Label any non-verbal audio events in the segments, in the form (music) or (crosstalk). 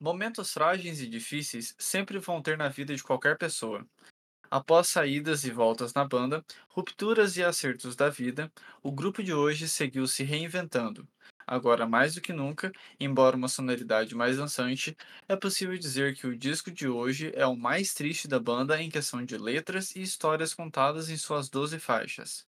Momentos frágeis e difíceis sempre vão ter na vida de qualquer pessoa. Após saídas e voltas na banda, rupturas e acertos da vida, o grupo de hoje seguiu se reinventando. Agora, mais do que nunca, embora uma sonoridade mais dançante, é possível dizer que o disco de hoje é o mais triste da banda em questão de letras e histórias contadas em suas 12 faixas.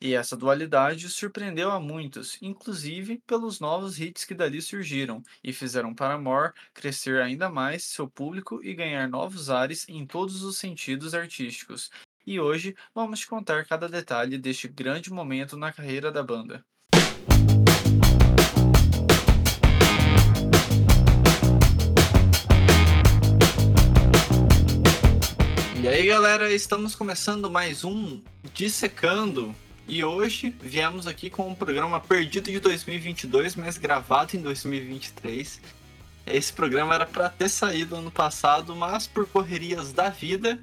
E essa dualidade surpreendeu a muitos, inclusive pelos novos hits que dali surgiram e fizeram Paramore crescer ainda mais seu público e ganhar novos ares em todos os sentidos artísticos. E hoje vamos te contar cada detalhe deste grande momento na carreira da banda. E aí galera, estamos começando mais um Dissecando e hoje viemos aqui com um programa perdido de 2022, mas gravado em 2023. Esse programa era para ter saído ano passado, mas por correrias da vida,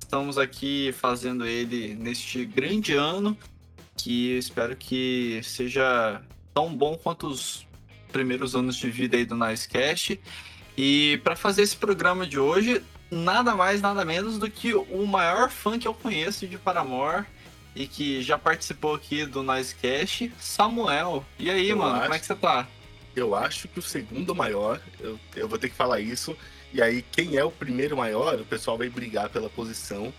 estamos aqui fazendo ele neste grande ano, que espero que seja tão bom quanto os primeiros anos de vida aí do Nicecast. E para fazer esse programa de hoje, nada mais, nada menos do que o maior fã que eu conheço de Paramore, e que já participou aqui do Noisecast, Samuel. E aí, eu mano, acho, como é que você tá? Eu acho que o segundo maior, eu, eu vou ter que falar isso. E aí, quem é o primeiro maior, o pessoal vai brigar pela posição.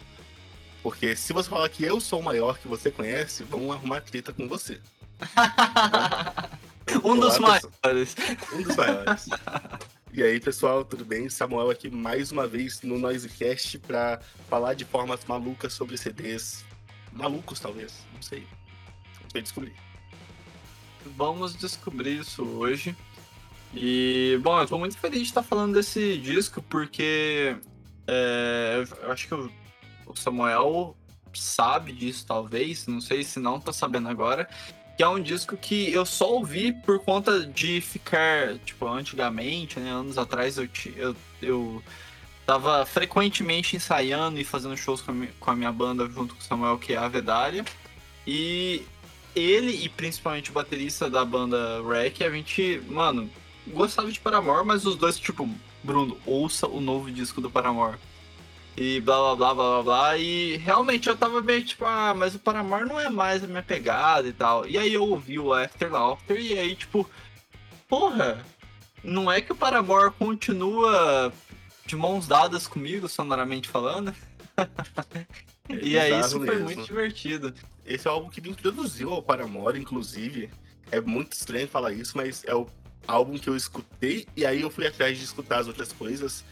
Porque se você falar que eu sou o maior que você conhece, vão arrumar treta com você. (laughs) um dos maiores. Um dos maiores. E aí, pessoal, tudo bem? Samuel aqui mais uma vez no Noisecast para falar de formas malucas sobre CDs, malucos, talvez. Não sei. Sei descobrir. Vamos descobrir isso hoje. E, bom, eu tô muito feliz de estar falando desse disco, porque é, eu acho que o, Samuel sabe disso, talvez. Não sei se não tá sabendo agora. Que é um disco que eu só ouvi por conta de ficar, tipo, antigamente, né? Anos atrás eu, eu, eu Tava frequentemente ensaiando e fazendo shows com a, minha, com a minha banda junto com o Samuel, que é a Vedália. E ele e principalmente o baterista da banda Wreck, a gente, mano, gostava de Paramore, mas os dois, tipo, Bruno, ouça o novo disco do Paramore. E blá blá blá blá blá blá. E realmente eu tava meio tipo, ah, mas o Paramore não é mais a minha pegada e tal. E aí eu ouvi o After Laughter e aí, tipo, porra, não é que o Paramore continua de mãos dadas comigo, sonoramente falando. (laughs) e aí isso foi muito divertido. Esse é álbum que me introduziu ao Paramore, inclusive. É muito estranho falar isso, mas é o álbum que eu escutei e aí eu fui atrás de escutar as outras coisas.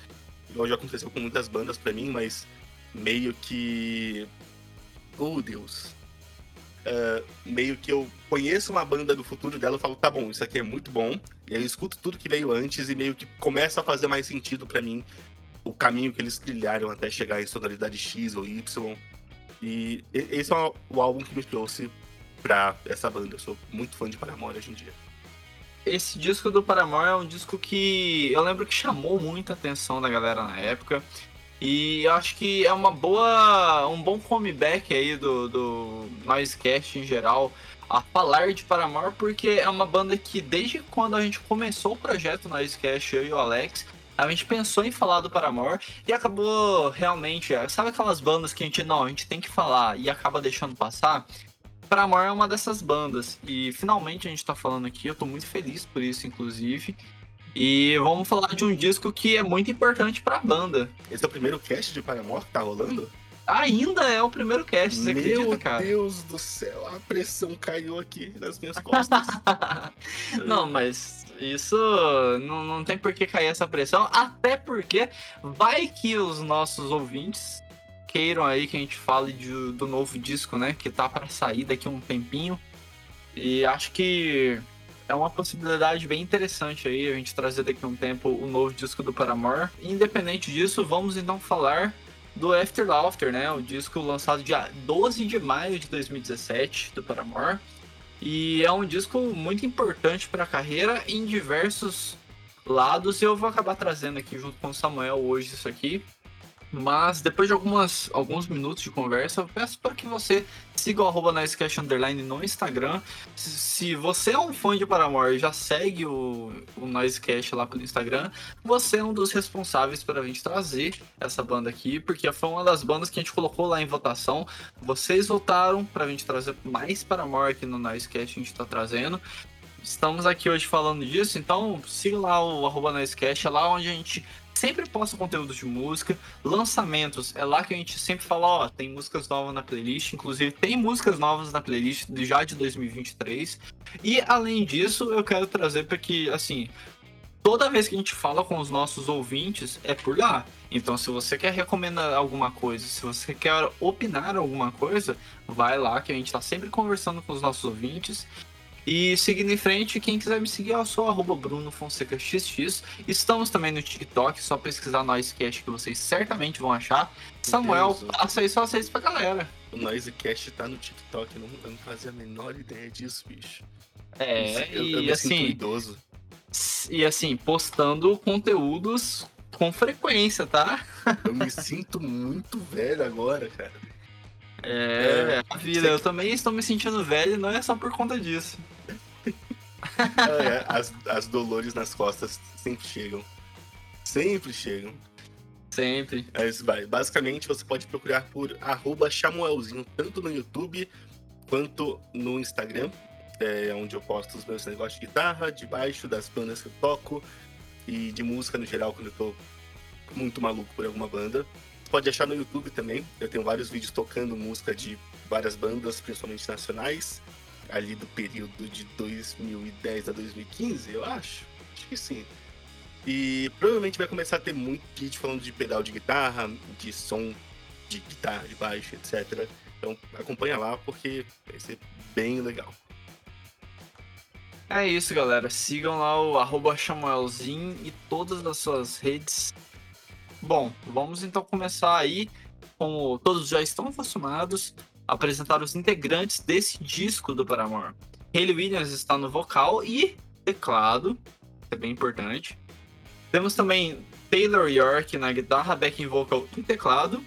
Igual já aconteceu com muitas bandas para mim, mas meio que. Oh, Deus. Uh, meio que eu conheço uma banda do futuro dela e falo, tá bom, isso aqui é muito bom. E aí eu escuto tudo que veio antes e meio que começa a fazer mais sentido para mim o caminho que eles trilharam até chegar em sonoridade X ou Y. E esse é o álbum que me trouxe pra essa banda. Eu sou muito fã de Paramore hoje em dia. Esse disco do Paramore é um disco que eu lembro que chamou muita atenção da galera na época. E eu acho que é uma boa. um bom comeback aí do, do Noisecast em geral a falar de Paramore, porque é uma banda que desde quando a gente começou o projeto Noisecast, eu e o Alex, a gente pensou em falar do Paramore e acabou realmente. Sabe aquelas bandas que a gente não, a gente tem que falar e acaba deixando passar? Paramore é uma dessas bandas. E finalmente a gente tá falando aqui, eu tô muito feliz por isso, inclusive. E vamos falar de um disco que é muito importante pra banda. Esse é o primeiro cast de Paramore que tá rolando? Ainda é o primeiro cast, você Meu acredita, cara? Meu Deus do céu, a pressão caiu aqui nas minhas costas. (laughs) não, mas isso não, não tem por que cair essa pressão, até porque vai que os nossos ouvintes queiram aí que a gente fale de, do novo disco, né? Que tá para sair daqui a um tempinho. E acho que é uma possibilidade bem interessante aí a gente trazer daqui a um tempo o novo disco do Paramore. Independente disso, vamos então falar do After Laughter, né? O disco lançado dia 12 de maio de 2017 do Paramore. E é um disco muito importante para a carreira em diversos lados. Eu vou acabar trazendo aqui junto com o Samuel hoje isso aqui. Mas depois de algumas, alguns minutos de conversa, eu peço para que você siga o arroba Underline no Instagram. Se, você é um fã de Paramore e já segue o, o lá pelo Instagram, você é um dos responsáveis para a gente trazer essa banda aqui, porque foi uma das bandas que a gente colocou lá em votação. Vocês votaram para a gente trazer mais Paramore aqui no Noisecast, a gente está trazendo. Estamos aqui hoje falando disso, então siga lá o arroba é lá onde a gente sempre posta conteúdo de música, lançamentos, é lá que a gente sempre fala, ó, tem músicas novas na playlist, inclusive tem músicas novas na playlist já de 2023. E além disso, eu quero trazer para que, assim, toda vez que a gente fala com os nossos ouvintes é por lá. Então, se você quer recomendar alguma coisa, se você quer opinar alguma coisa, vai lá que a gente está sempre conversando com os nossos ouvintes. E seguindo em frente, quem quiser me seguir, eu sou arroba Bruno Fonseca XX. Estamos também no TikTok, só pesquisar Noisecast que vocês certamente vão achar. Samuel, Deus, passa aí só vocês pra galera. O Noisecast tá no TikTok, eu não, eu não fazia a menor ideia disso, bicho. É, eu, eu, e assim. Idoso. E assim, postando conteúdos com frequência, tá? Eu me sinto muito velho agora, cara. É, é a vida. Eu também estou me sentindo velho, não é só por conta disso. É, as, as dolores nas costas sempre chegam. Sempre chegam. Sempre. É isso, vai. Basicamente, você pode procurar por arroba Chamuelzinho, tanto no YouTube quanto no Instagram, é onde eu posto os meus negócios de guitarra, de baixo, das bandas que eu toco e de música no geral, quando eu tô muito maluco por alguma banda. Você pode achar no YouTube também. Eu tenho vários vídeos tocando música de várias bandas, principalmente nacionais ali do período de 2010 a 2015, eu acho. Acho que sim. E provavelmente vai começar a ter muito kit falando de pedal de guitarra, de som de guitarra, de baixo, etc. Então acompanha lá porque vai ser bem legal. É isso, galera. Sigam lá o arroba e todas as suas redes. Bom, vamos então começar aí. Como todos já estão acostumados, apresentar os integrantes desse disco do Paramore. Hayley Williams está no vocal e teclado, é bem importante. Temos também Taylor York na guitarra, backing vocal e teclado.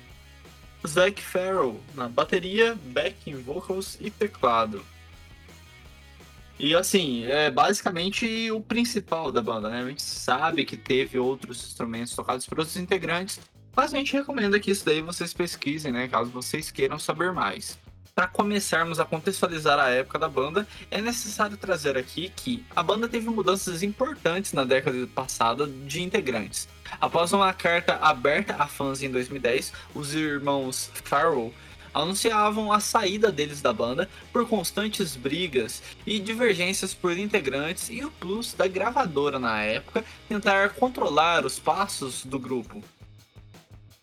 Zac Farrell na bateria, backing vocals e teclado. E assim, é basicamente o principal da banda, né? A gente sabe que teve outros instrumentos tocados por outros integrantes, mas a gente recomenda que isso daí vocês pesquisem, né? Caso vocês queiram saber mais. Para começarmos a contextualizar a época da banda, é necessário trazer aqui que a banda teve mudanças importantes na década passada de integrantes. Após uma carta aberta a fãs em 2010, os irmãos Farrell anunciavam a saída deles da banda por constantes brigas e divergências por integrantes e o plus da gravadora na época tentar controlar os passos do grupo.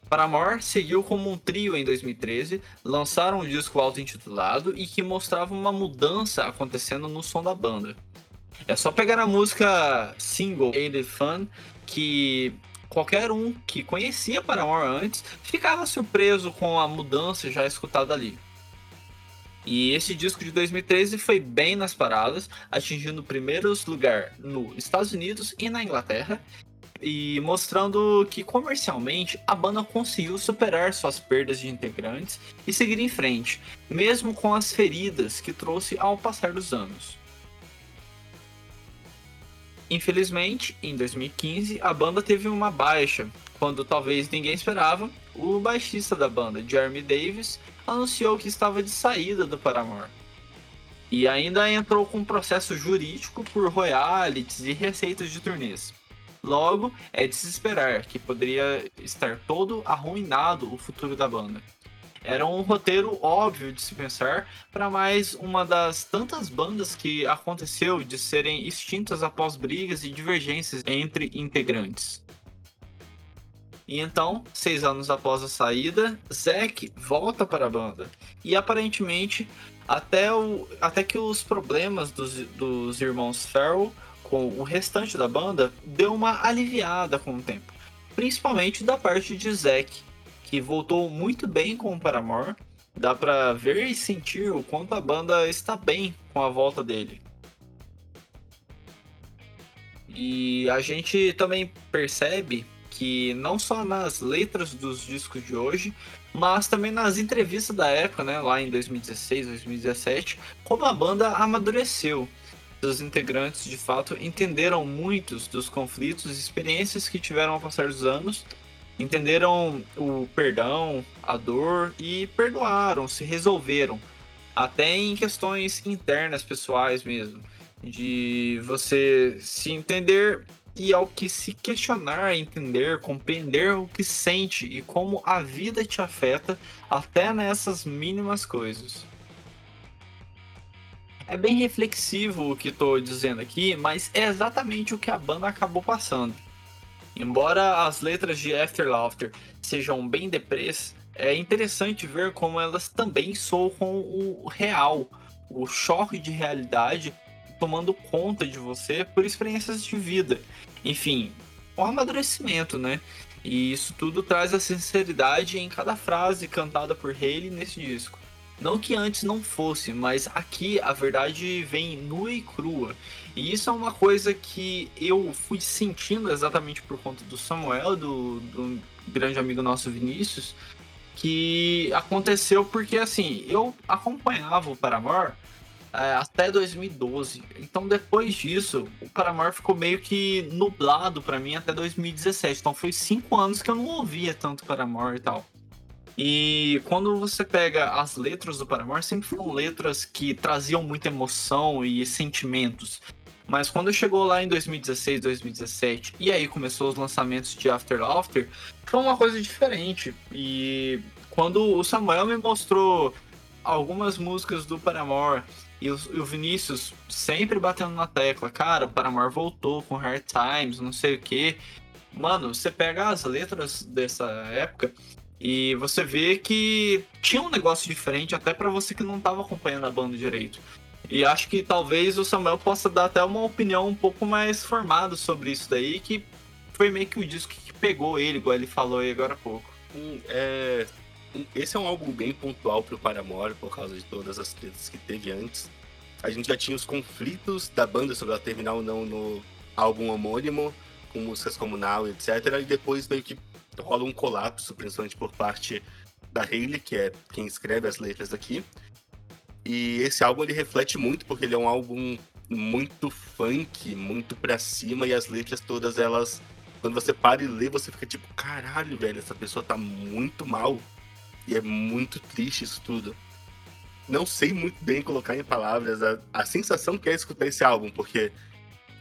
Paramore seguiu como um trio em 2013, lançaram um disco auto-intitulado e que mostrava uma mudança acontecendo no som da banda. É só pegar a música single Ain't Fun, que qualquer um que conhecia Paramore antes ficava surpreso com a mudança já escutada ali. E esse disco de 2013 foi bem nas paradas, atingindo primeiros lugar nos Estados Unidos e na Inglaterra, e mostrando que comercialmente a banda conseguiu superar suas perdas de integrantes e seguir em frente, mesmo com as feridas que trouxe ao passar dos anos. Infelizmente, em 2015, a banda teve uma baixa, quando talvez ninguém esperava, o baixista da banda, Jeremy Davis, anunciou que estava de saída do Paramore. E ainda entrou com um processo jurídico por royalties e receitas de turnês. Logo, é de se esperar que poderia estar todo arruinado o futuro da banda. Era um roteiro óbvio de se pensar para mais uma das tantas bandas que aconteceu de serem extintas após brigas e divergências entre integrantes. E então, seis anos após a saída, Zack volta para a banda. E aparentemente, até, o, até que os problemas dos, dos irmãos Farrell com o restante da banda deu uma aliviada com o tempo, principalmente da parte de Zack, que voltou muito bem com o Paramore. Dá para ver e sentir o quanto a banda está bem com a volta dele. E a gente também percebe que não só nas letras dos discos de hoje, mas também nas entrevistas da época, né, lá em 2016, 2017, como a banda amadureceu. Os integrantes, de fato, entenderam muitos dos conflitos e experiências que tiveram ao passar dos anos, entenderam o perdão, a dor e perdoaram, se resolveram, até em questões internas, pessoais mesmo, de você se entender e ao que se questionar, entender, compreender o que sente e como a vida te afeta até nessas mínimas coisas. É bem reflexivo o que estou dizendo aqui, mas é exatamente o que a banda acabou passando. Embora as letras de After Laughter sejam bem deprês, é interessante ver como elas também soam o real, o choque de realidade tomando conta de você por experiências de vida. Enfim, um amadurecimento, né? E isso tudo traz a sinceridade em cada frase cantada por Haley nesse disco. Não que antes não fosse, mas aqui a verdade vem nua e crua. E isso é uma coisa que eu fui sentindo exatamente por conta do Samuel, do, do grande amigo nosso Vinícius, que aconteceu porque assim, eu acompanhava o Paramore é, até 2012. Então depois disso, o Paramore ficou meio que nublado para mim até 2017. Então foi cinco anos que eu não ouvia tanto Paramore e tal. E quando você pega as letras do Paramore, sempre foram letras que traziam muita emoção e sentimentos. Mas quando chegou lá em 2016, 2017, e aí começou os lançamentos de After After, foi uma coisa diferente. E quando o Samuel me mostrou algumas músicas do Paramore e o, Vinícius sempre batendo na tecla, cara, o Paramore voltou com Hard Times, não sei o que. Mano, você pega as letras dessa época e você vê que tinha um negócio diferente até para você que não tava acompanhando a banda direito. E acho que talvez o Samuel possa dar até uma opinião um pouco mais formada sobre isso daí, que foi meio que o disco que pegou ele, igual ele falou aí agora há pouco. Hum, é, esse é um álbum bem pontual pro Paramore, por causa de todas as tretas que teve antes. A gente já tinha os conflitos da banda sobre ela terminar ou não no álbum homônimo, com músicas como Now, etc. E depois meio que rola um colapso, principalmente por parte da Hayley, que é quem escreve as letras aqui. E esse álbum ele reflete muito, porque ele é um álbum muito funk, muito pra cima, e as letras todas elas. Quando você para e lê, você fica tipo, caralho, velho, essa pessoa tá muito mal. E é muito triste isso tudo. Não sei muito bem colocar em palavras a, a sensação que é escutar esse álbum, porque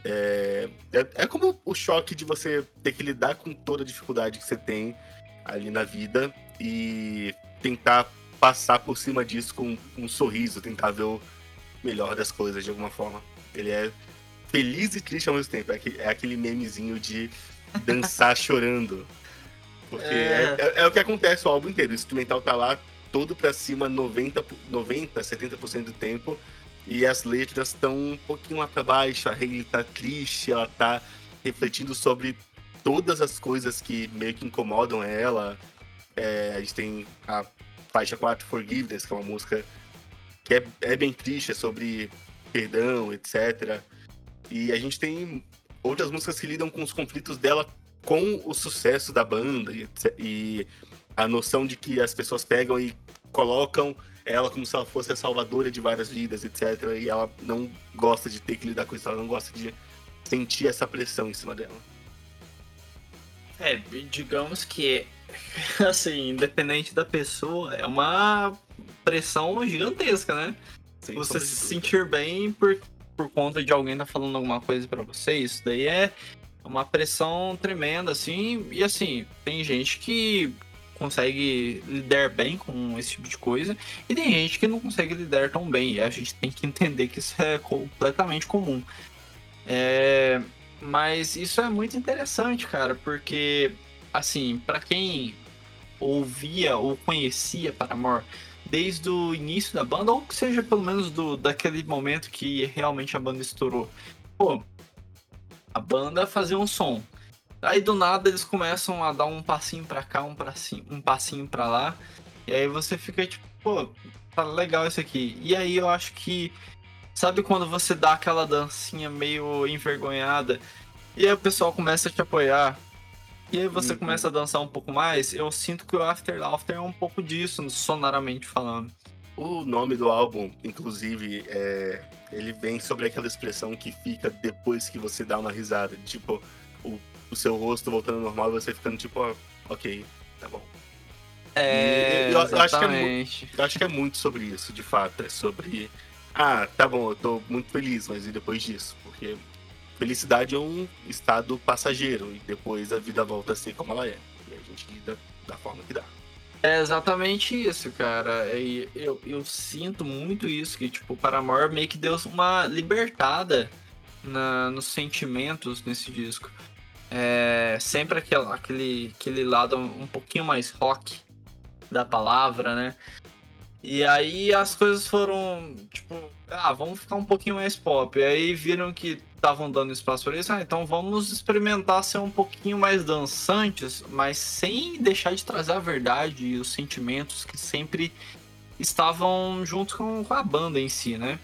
é, é, é, como o choque de você ter que lidar com toda a dificuldade que você tem ali na vida e tentar passar por cima disso com um sorriso, tentar ver o melhor das coisas de alguma forma. Ele é feliz e triste ao mesmo tempo. É aquele, é aquele memezinho de dançar (laughs) chorando. Porque é... É, é... o que acontece o álbum inteiro. O instrumental tá lá todo pra cima 90, 90 70% do tempo. E as letras estão um pouquinho lá pra baixo. A Hayley tá triste, ela tá refletindo sobre todas as coisas que meio que incomodam ela. É, a gente tem a faixa 4, Forgiveness, que é uma música que é, é bem triste, é sobre perdão, etc. E a gente tem outras músicas que lidam com os conflitos dela com o sucesso da banda e, e a noção de que as pessoas pegam e colocam ela como se ela fosse a salvadora de várias vidas, etc. E ela não gosta de ter que lidar com isso, ela não gosta de sentir essa pressão em cima dela. É, digamos que, (laughs) assim, independente da pessoa, é uma pressão gigantesca, né? Sem você se sentir bem por, por conta de alguém tá falando alguma coisa para você, isso daí é uma pressão tremenda, assim, e assim, tem gente que consegue lidar bem com esse tipo de coisa, e tem gente que não consegue lidar tão bem, e a gente tem que entender que isso é completamente comum. É, mas isso é muito interessante, cara, porque, assim, para quem ouvia ou conhecia Paramore desde o início da banda, ou que seja pelo menos do, daquele momento que realmente a banda estourou, pô, a banda fazia um som. Aí do nada eles começam a dar um passinho para cá, um passinho, um passinho para lá. E aí você fica tipo, pô, tá legal isso aqui. E aí eu acho que sabe quando você dá aquela dancinha meio envergonhada e aí o pessoal começa a te apoiar. E aí você Uhum. começa a dançar um pouco mais, eu sinto que o After Laughter é um pouco disso, sonoramente falando. O nome do álbum, inclusive, é, ele vem sobre aquela expressão que fica depois que você dá uma risada. Tipo, o, o seu rosto voltando ao normal e você ficando tipo, ó, ok, tá bom. É, E eu- eu acho que é. Eu acho que é muito sobre isso, de fato. É sobre. Ah, tá bom, eu tô muito feliz, mas e depois disso? Porque felicidade é um estado passageiro e depois a vida volta a ser como ela é. E a gente lida da forma que dá. É exatamente isso, cara. E eu, eu sinto muito isso, que tipo, o Paramore meio que deu uma libertada na, nos sentimentos nesse disco. É sempre aquele, aquele, aquele lado um pouquinho mais rock da palavra, né? E aí as coisas foram, tipo, ah, vamos ficar um pouquinho mais pop. E aí viram que estavam dando espaço para isso, ah, então vamos experimentar ser um pouquinho mais dançantes, mas sem deixar de trazer a verdade e os sentimentos que sempre estavam juntos com, com a banda em si, né?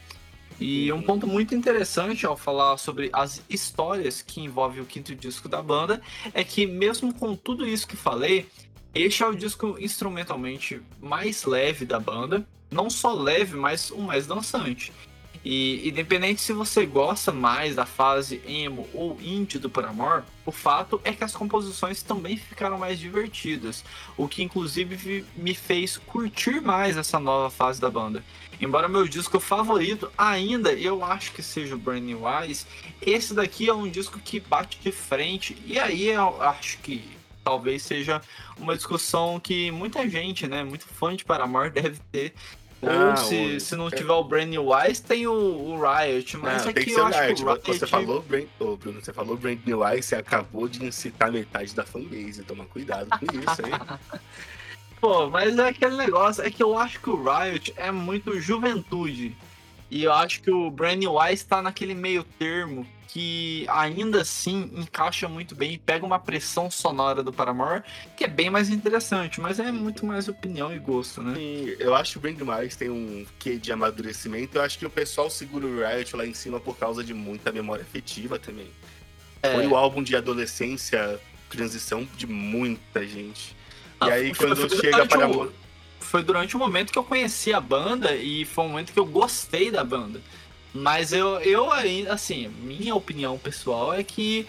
E um ponto muito interessante ao falar sobre as histórias que envolvem o quinto disco da banda é que, mesmo com tudo isso que falei, este é o disco instrumentalmente mais leve da banda. Não só leve, mas o mais dançante. E independente se você gosta mais da fase emo ou indie do Paramore, o fato é que as composições também ficaram mais divertidas, o que inclusive me fez curtir mais essa nova fase da banda. Embora meu disco favorito ainda eu acho que seja o Brand New Eyes, esse daqui é um disco que bate de frente, e aí eu acho que talvez seja uma discussão que muita gente, né, muito fã de Paramore (laughs) deve ter. Ou Ah, se, o- se não tiver o Brand New Eyes, tem o, o Riot, mas Ah, aqui ser eu o acho Riot. que o Riot... Você falou, Brand... Bruno, você falou Brand New Eyes, você acabou de incitar metade da fanbase. Toma cuidado com isso, hein? (laughs) Pô, mas é aquele negócio, é que eu acho que o Riot é muito juventude. E eu acho que o Brand New Eyes tá naquele meio termo que ainda assim encaixa muito bem e pega uma pressão sonora do Paramore que é bem mais interessante, mas é muito mais opinião e gosto, né? E eu acho que o Brand tem um quê de amadurecimento. Eu acho que o pessoal segura o Riot lá em cima por causa de muita memória afetiva também. É. Foi o álbum de adolescência, transição de muita gente. Ah, e aí, foi- quando foi chega para o- Foi durante o momento que eu conheci a banda e foi um momento que eu gostei da banda. Mas eu, eu ainda, assim, minha opinião pessoal é que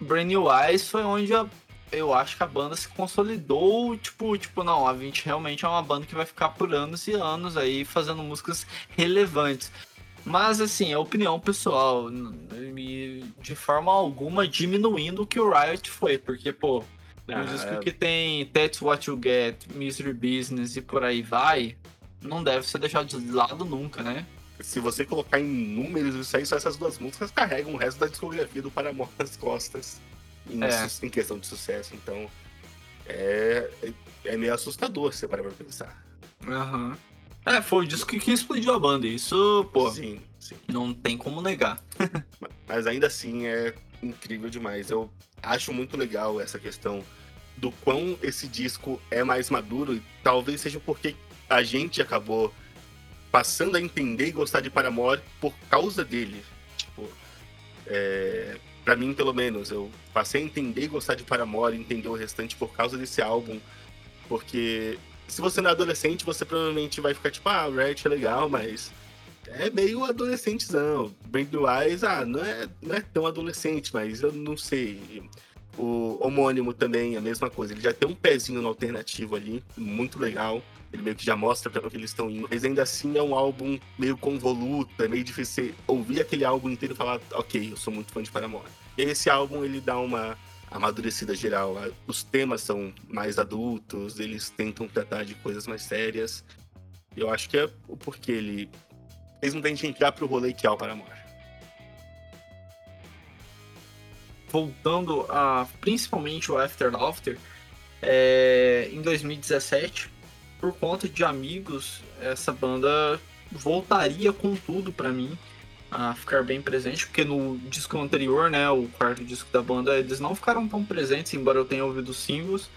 Brand New Eyes foi onde eu, eu acho que a banda se consolidou. Tipo, tipo, não, a 20 realmente é uma banda que vai ficar por anos e anos aí fazendo músicas relevantes. Mas, assim, é opinião pessoal. De forma alguma diminuindo o que o Riot foi. Porque, pô, Ah, um disco que tem That's What You Get, Mystery Business e por aí vai, não deve ser deixado de lado nunca, né? se você colocar em números, isso aí, só essas duas músicas carregam o resto da discografia do Paramore nas costas em, É. em questão de sucesso. Então, é, é- é meio assustador se você parar pra pensar. Aham. É, foi o disco que explodiu a banda. Isso, pô, Sim, sim. não tem como negar. (laughs) Mas ainda assim é incrível demais. Eu acho muito legal essa questão do quão esse disco é mais maduro e talvez seja porque a gente acabou passando a entender e gostar de Paramore por causa dele. Tipo, é, para mim pelo menos, eu passei a entender e gostar de Paramore, entender o restante por causa desse álbum, porque se você não é adolescente, você provavelmente vai ficar tipo, ah, Riot é legal, mas é meio adolescentezão. Brand Eyes, ah, não é, não é tão adolescente, mas eu não sei. O homônimo também, a mesma coisa. Ele já tem um pezinho no alternativo ali, muito legal. Ele meio que já mostra pra onde eles estão indo. Mas ainda assim é um álbum meio convoluto, é meio difícil você ouvir aquele álbum inteiro e falar, ok, eu sou muito fã de Paramore. E esse álbum, ele dá uma amadurecida geral. Os temas são mais adultos, eles tentam tratar de coisas mais sérias. Eu acho que é o porquê ele fez muita gente entrar pro rolê que é o Paramore. Voltando a principalmente o After Laughter, é, em 2017, por conta de amigos, essa banda voltaria com tudo pra mim a ficar bem presente, porque no disco anterior, né, o quarto disco da banda, eles não ficaram tão presentes, embora eu tenha ouvido os singles.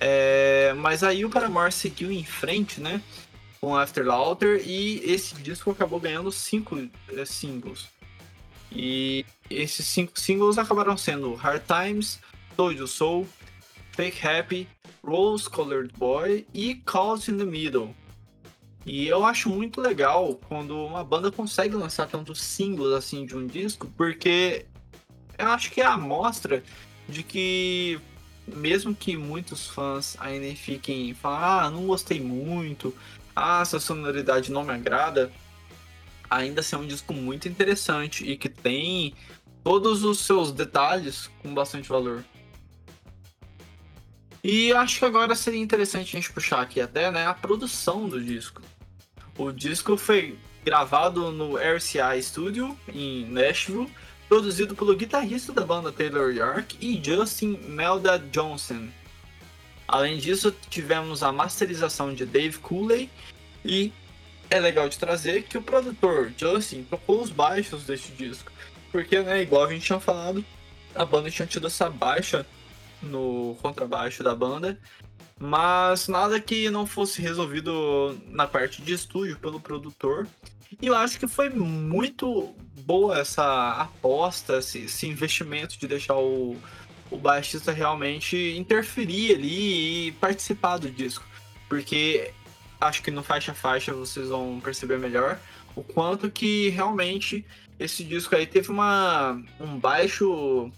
É, mas aí o Paramore seguiu em frente, né, com After Laughter e esse disco acabou ganhando cinco é, singles. E esses cinco singles acabaram sendo Hard Times, Told You Soul, Fake Happy, Rose Colored Boy e Caught in the Middle. E eu acho muito legal quando uma banda consegue lançar tantos singles assim de um disco, porque eu acho que é a mostra de que mesmo que muitos fãs ainda fiquem falando, ah, não gostei muito, ah, essa sonoridade não me agrada, ainda assim é um disco muito interessante e que tem todos os seus detalhes com bastante valor. E acho que agora seria interessante a gente puxar aqui até né, a produção do disco. O disco foi gravado no RCA Studio em Nashville, produzido pelo guitarrista da banda Taylor York e Justin Melda Johnson. Além disso, tivemos a masterização de Dave Cooley e é legal de trazer que o produtor Justin tocou os baixos deste disco, porque, né, igual a gente tinha falado, a banda tinha tido essa baixa no contrabaixo da banda, mas nada que não fosse resolvido na parte de estúdio pelo produtor. E eu acho que foi muito boa essa aposta, esse, esse investimento de deixar o, o baixista realmente interferir ali e participar do disco. Porque acho que no faixa a faixa vocês vão perceber melhor o quanto que realmente esse disco aí teve uma, um baixo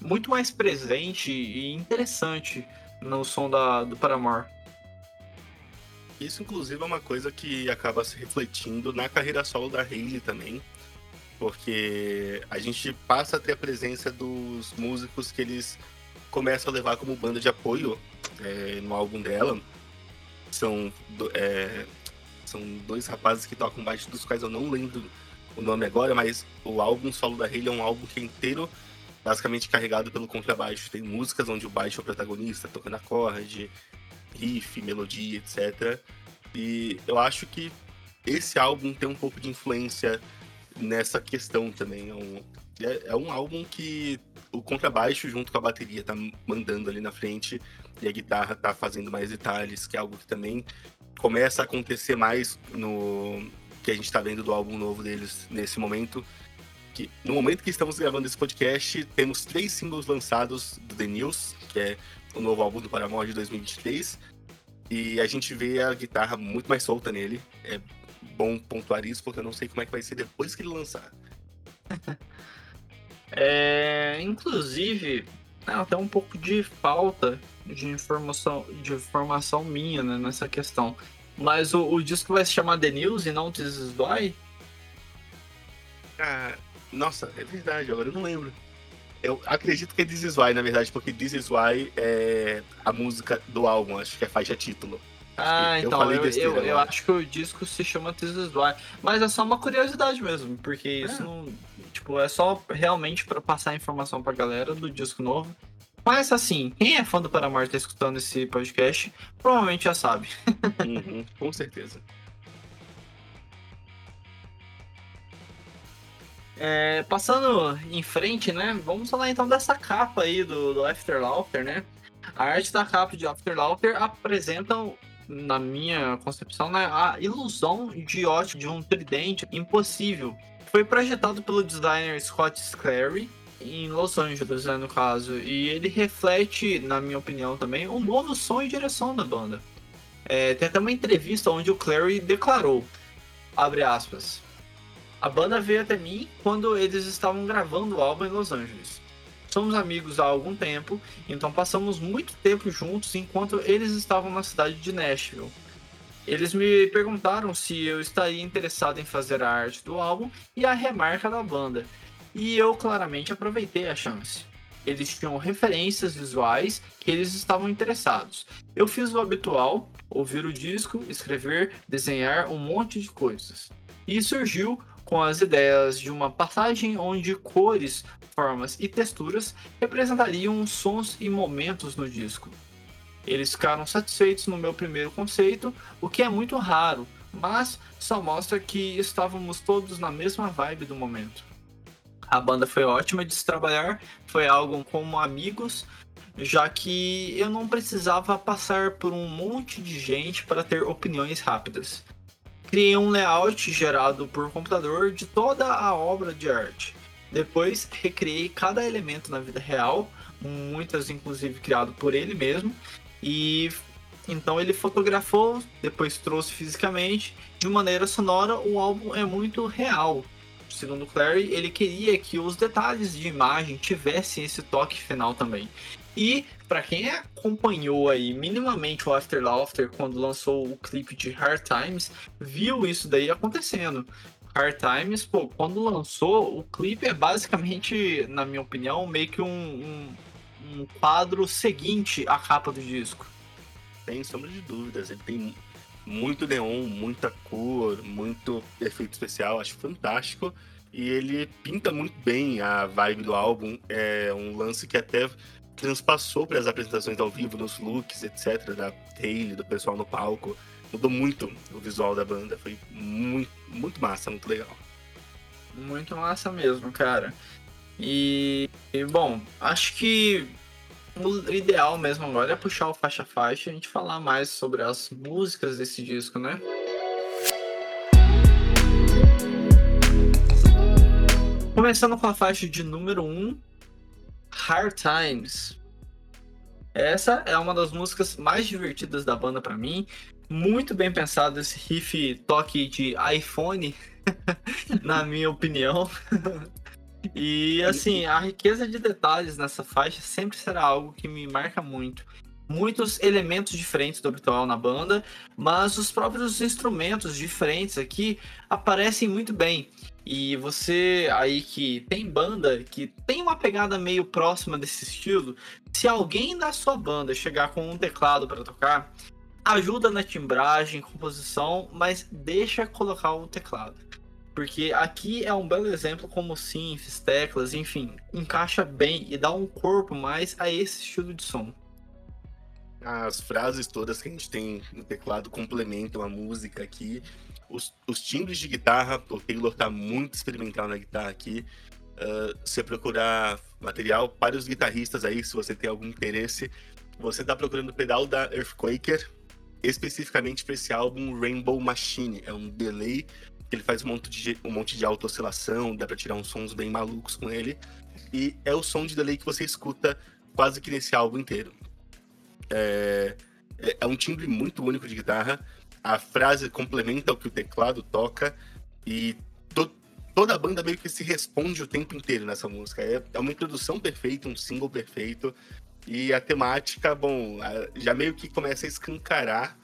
muito mais presente e interessante no som da, do Paramore. Isso, inclusive, é uma coisa que acaba se refletindo na carreira solo da Hayley também, porque a gente passa a ter a presença dos músicos que eles começam a levar como banda de apoio é, no álbum dela. São, é, são dois rapazes que tocam baixo, dos quais eu não lembro o nome agora, mas o álbum solo da Hayley é um álbum que é inteiro basicamente carregado pelo contrabaixo. Tem músicas onde o baixo é o protagonista, tocando acorde, riff, melodia, etc. E eu acho que esse álbum tem um pouco de influência nessa questão também. É um, é, é um álbum que o contrabaixo junto com a bateria tá mandando ali na frente e a guitarra tá fazendo mais detalhes, que é algo que também começa a acontecer mais no que a gente tá vendo do álbum novo deles nesse momento que no momento que estamos gravando esse podcast, temos três singles lançados do The News, que é o novo álbum do Paramore de 2023. E a gente vê a guitarra muito mais solta nele. É bom pontuar isso, porque eu não sei como é que vai ser depois que ele lançar. (laughs) é, inclusive, é, até um pouco de falta de informação, de informação minha né, nessa questão. Mas o, o disco vai se chamar The News e não This Is Why? Ah, nossa, é verdade, agora eu não lembro. Eu acredito que é This Is Why, na verdade, porque This Is Why é a música do álbum, acho que é faixa título. Ah, eu então, eu, eu, eu, acho que o disco se chama This Is Why. Mas é só uma curiosidade mesmo, porque é. isso não. Tipo, é só realmente para passar informação pra galera do disco novo. Mas assim, quem é fã do Paramore tá escutando esse podcast, provavelmente já sabe. (laughs) uhum, com certeza. É, passando em frente, né? Vamos falar então dessa capa aí do, do After Laughter, né? A arte da capa de After Laughter apresenta, na minha concepção, né, a ilusão de ótica de um tridente impossível. Foi projetado pelo designer Scott Sclary em Los Angeles, né, no caso, e ele reflete, na minha opinião também, um novo som e direção da banda. É, tem até uma entrevista onde o Clary declarou, abre aspas, a banda veio até mim quando eles estavam gravando o álbum em Los Angeles. Somos amigos há algum tempo, então passamos muito tempo juntos enquanto eles estavam na cidade de Nashville. Eles me perguntaram se eu estaria interessado em fazer a arte do álbum e a remarca da banda, e eu claramente aproveitei a chance. Eles tinham referências visuais que eles estavam interessados. Eu fiz o habitual, ouvir o disco, escrever, desenhar um monte de coisas. E surgiu com as ideias de uma passagem onde cores, formas e texturas representariam sons e momentos no disco. Eles ficaram satisfeitos no meu primeiro conceito, o que é muito raro, mas só mostra que estávamos todos na mesma vibe do momento. A banda foi ótima de se trabalhar, foi algo como amigos, já que eu não precisava passar por um monte de gente para ter opiniões rápidas criei um layout gerado por computador de toda a obra de arte. Depois recriei cada elemento na vida real, muitas inclusive criado por ele mesmo. E então ele fotografou, depois trouxe fisicamente, de maneira sonora, o álbum é muito real. Segundo Clary, ele queria que os detalhes de imagem tivessem esse toque final também. E para quem acompanhou aí minimamente o After Laughter quando lançou o clipe de Hard Times, viu isso daí acontecendo. Hard Times, pô, quando lançou, o clipe é basicamente, na minha opinião, meio que um, um, um quadro seguinte à capa do disco. Sem sombra de dúvidas, ele tem muito neon, muita cor, muito efeito especial, acho fantástico. E ele pinta muito bem a vibe do álbum. É um lance que até transpassou para as apresentações ao vivo, nos looks, etc., da Hayley, do pessoal no palco. Mudou muito o visual da banda. Foi muito, muito massa, muito legal. Muito massa mesmo, cara. E, e bom, acho que o ideal mesmo agora é puxar o faixa faixa e a gente falar mais sobre as músicas desse disco, né? Começando com a faixa de número 1, um, Hard Times. Essa é uma das músicas mais divertidas da banda para mim. Muito bem pensado esse riff toque de iPhone, (laughs) na minha opinião. (laughs) e assim, a riqueza de detalhes nessa faixa sempre será algo que me marca muito. Muitos elementos diferentes do habitual na banda, mas os próprios instrumentos diferentes aqui aparecem muito bem. E você aí que tem banda, que tem uma pegada meio próxima desse estilo, se alguém da sua banda chegar com um teclado para tocar, ajuda na timbragem, composição, mas deixa colocar o teclado. Porque aqui é um belo exemplo como synths, teclas, enfim, encaixa bem e dá um corpo mais a esse estilo de som. As frases todas que a gente tem no teclado complementam a música aqui os, os timbres de guitarra, o Taylor tá muito experimental na guitarra aqui. Uh, você procurar material para os guitarristas aí, se você tem algum interesse, você tá procurando o pedal da Earthquaker, especificamente para esse álbum Rainbow Machine. É um delay que ele faz um monte de, um monte de auto-oscilação, dá para tirar uns sons bem malucos com ele. E é o som de delay que você escuta quase que nesse álbum inteiro. É, é, é um timbre muito único de guitarra a frase complementa o que o teclado toca e to toda a banda meio que se responde o tempo inteiro nessa música. É, é uma introdução perfeita, um single perfeito e a temática, bom, já meio que começa a escancarar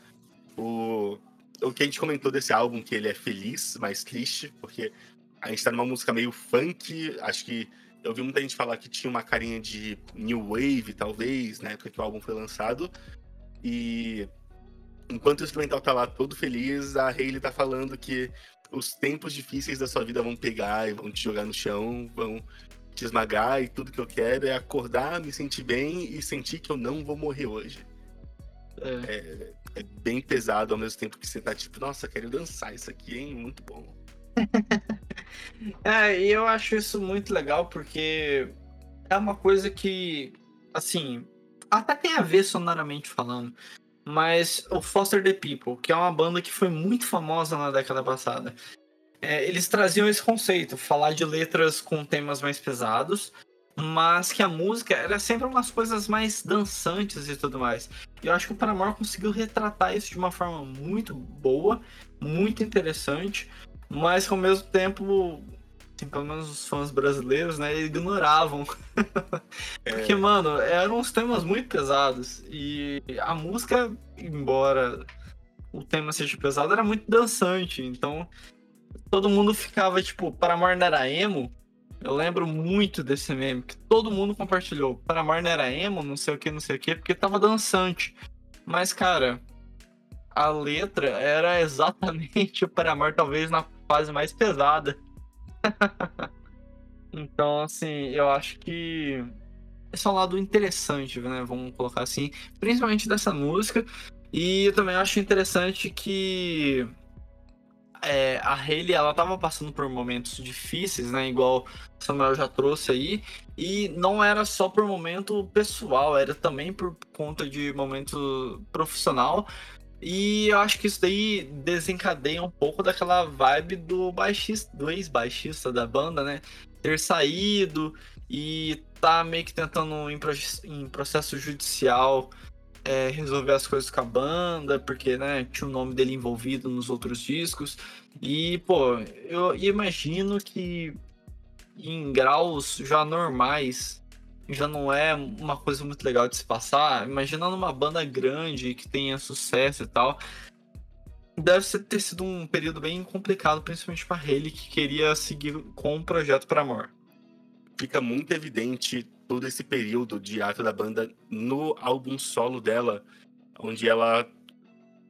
o, o que a gente comentou desse álbum, que ele é feliz, mas triste, porque a gente tá numa música meio funk, acho que eu vi muita gente falar que tinha uma carinha de new wave, talvez, na época que o álbum foi lançado. E enquanto o instrumental tá lá todo feliz, a Hayley tá falando que os tempos difíceis da sua vida vão pegar e vão te jogar no chão, vão te esmagar e tudo que eu quero é acordar, me sentir bem e sentir que eu não vou morrer hoje. É. É, é bem pesado ao mesmo tempo que você tá tipo, nossa, quero dançar isso aqui, hein? Muito bom. (laughs) é, e eu acho isso muito legal porque é uma coisa que, assim, até tem a ver sonoramente falando mas o Foster the People, que é uma banda que foi muito famosa na década passada, é, eles traziam esse conceito, falar de letras com temas mais pesados, mas que a música era sempre umas coisas mais dançantes e tudo mais. E eu acho que o Paramore conseguiu retratar isso de uma forma muito boa, muito interessante, mas que ao mesmo tempo assim, pelo menos os fãs brasileiros, né, ignoravam. (laughs) Porque, é. mano, eram uns temas muito pesados. E a música, embora o tema seja pesado, era muito dançante. Então, todo mundo ficava, tipo, Paramore não era emo. Eu lembro muito desse meme, que todo mundo compartilhou. Paramore não era emo, não sei o que, não sei o que, porque tava dançante. Mas, cara, a letra era exatamente (laughs) o Paramore, talvez na fase mais pesada. (laughs) então, assim, eu acho que esse é um lado interessante, né? Vamos colocar assim, principalmente dessa música. E eu também acho interessante que é, a Hayley, ela tava passando por momentos difíceis, né? Igual o Samuel já trouxe aí. E não era só por momento pessoal, era também por conta de momento profissional. E eu acho que isso daí desencadeia um pouco daquela vibe do baixista, do ex-baixista da banda, né? Ter saído e tá meio que tentando em processo judicial é, resolver as coisas com a banda, porque, né, tinha o nome dele envolvido nos outros discos. E, pô, eu imagino que em graus já normais já não é uma coisa muito legal de se passar. Imagina numa banda grande que tenha sucesso e tal. Deve ter sido um período bem complicado, principalmente para ele que queria seguir com o projeto para amor. Fica muito evidente todo esse período de ato da banda no álbum solo dela, onde ela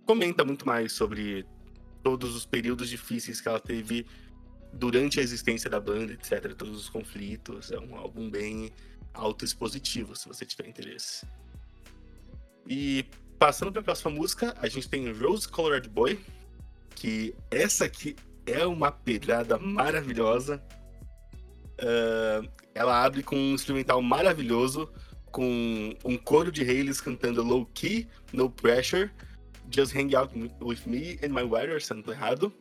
comenta muito mais sobre todos os períodos difíceis que ela teve durante a existência da banda, etc. Todos os conflitos. É um álbum bem autoexpositivo, se você tiver interesse. E passando para a próxima música, a gente tem Rose Colored Boy, que essa aqui é uma pedrada maravilhosa. Ela abre com um instrumental maravilhoso, com um coro de Hales cantando Low Key, No Pressure, Just Hang Out With Me and My Weather, se não errado.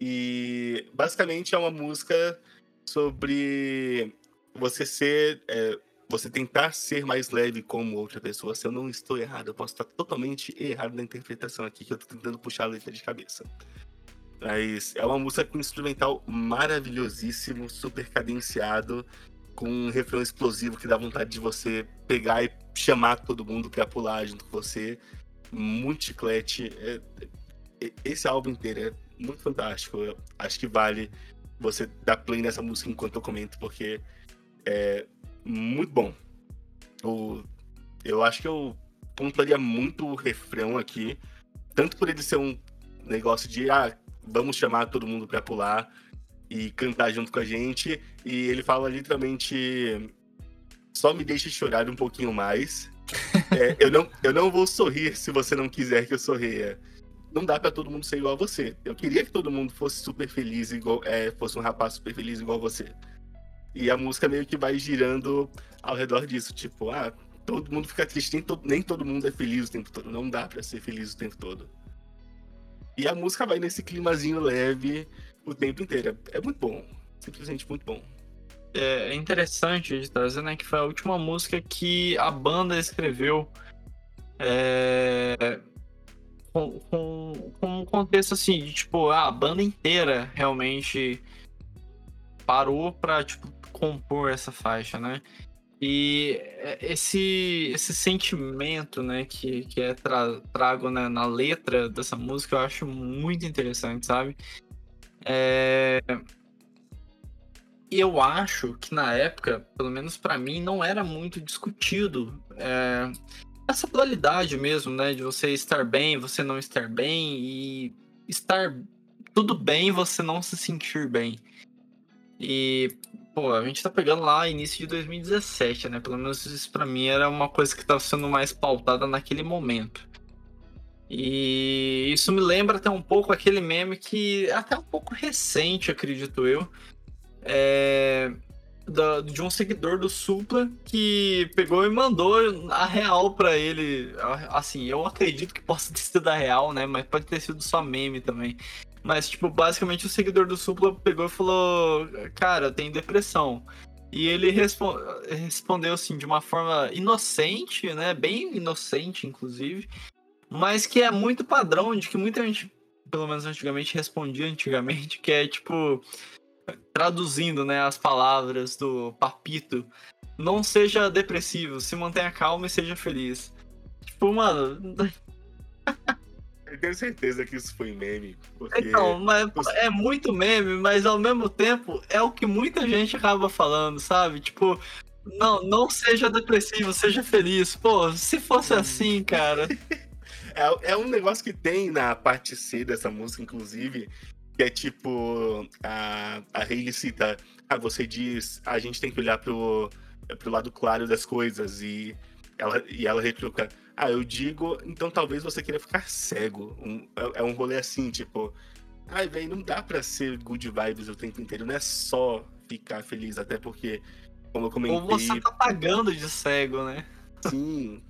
E basicamente é uma música sobre você ser. É, você tentar ser mais leve como outra pessoa. Se eu não estou errado, eu posso estar totalmente errado na interpretação aqui, que eu estou tentando puxar a letra de cabeça. Mas é uma música com um instrumental maravilhosíssimo, super cadenciado, com um refrão explosivo que dá vontade de você pegar e chamar todo mundo para pular junto com você. Muito chiclete. É, é, esse álbum inteiro é muito fantástico. Eu acho que vale você dar play nessa música enquanto eu comento, porque é muito bom. Eu, eu acho que eu pontuaria muito o refrão aqui, tanto por ele ser um negócio de ah, vamos chamar todo mundo para pular e cantar junto com a gente. E ele fala literalmente: só me deixe chorar um pouquinho mais. (laughs) é, eu, não, eu não vou sorrir se você não quiser que eu sorria. Não dá para todo mundo ser igual a você. Eu queria que todo mundo fosse super feliz, igual, é, fosse um rapaz super feliz igual você. E a música meio que vai girando ao redor disso, tipo, ah, todo mundo fica triste, nem todo, nem todo mundo é feliz o tempo todo, não dá para ser feliz o tempo todo. E a música vai nesse climazinho leve, o tempo inteiro. É muito bom. Simplesmente muito bom. É, é interessante de trazer, né? Que foi a última música que a banda escreveu. É, com, com, com um contexto assim, de tipo, a banda inteira realmente parou pra, tipo, compor essa faixa, né? E esse, esse sentimento, né, que, que é tra trago né, na letra dessa música, eu acho muito interessante, sabe? É... Eu acho que na época, pelo menos para mim, não era muito discutido é... essa dualidade mesmo, né? De você estar bem, você não estar bem e estar tudo bem, você não se sentir bem. E, pô, a gente tá pegando lá início de 2017, né? Pelo menos isso pra mim era uma coisa que tava sendo mais pautada naquele momento. E isso me lembra até um pouco aquele meme que é até um pouco recente, acredito eu. É, da, de um seguidor do Supla que pegou e mandou a real para ele. Assim, eu acredito que possa ter sido a real, né? Mas pode ter sido só meme também. Mas, tipo, basicamente o seguidor do Supla pegou e falou: Cara, tenho depressão. E ele respo respondeu assim de uma forma inocente, né? Bem inocente, inclusive mas que é muito padrão de que muita gente, pelo menos antigamente, respondia antigamente, que é tipo, traduzindo né, as palavras do Papito, não seja depressivo, se mantenha calmo e seja feliz. Tipo, mano. (laughs) Eu tenho certeza que isso foi meme. Porque... Então, mas é muito meme, mas ao mesmo tempo é o que muita gente acaba falando, sabe? Tipo, não, não seja depressivo, seja feliz. Pô, se fosse assim, cara. (laughs) É, é um negócio que tem na parte C dessa música, inclusive, que é tipo, a, a Hayley cita, ah, você diz, a gente tem que olhar pro, pro lado claro das coisas, e ela, e ela retruca, ah, eu digo, então talvez você queira ficar cego. Um, é, é um rolê assim, tipo, ai, velho, não dá pra ser good vibes o tempo inteiro, não é só ficar feliz, até porque, como eu comentei... Ou você tá pagando de cego, né? Sim,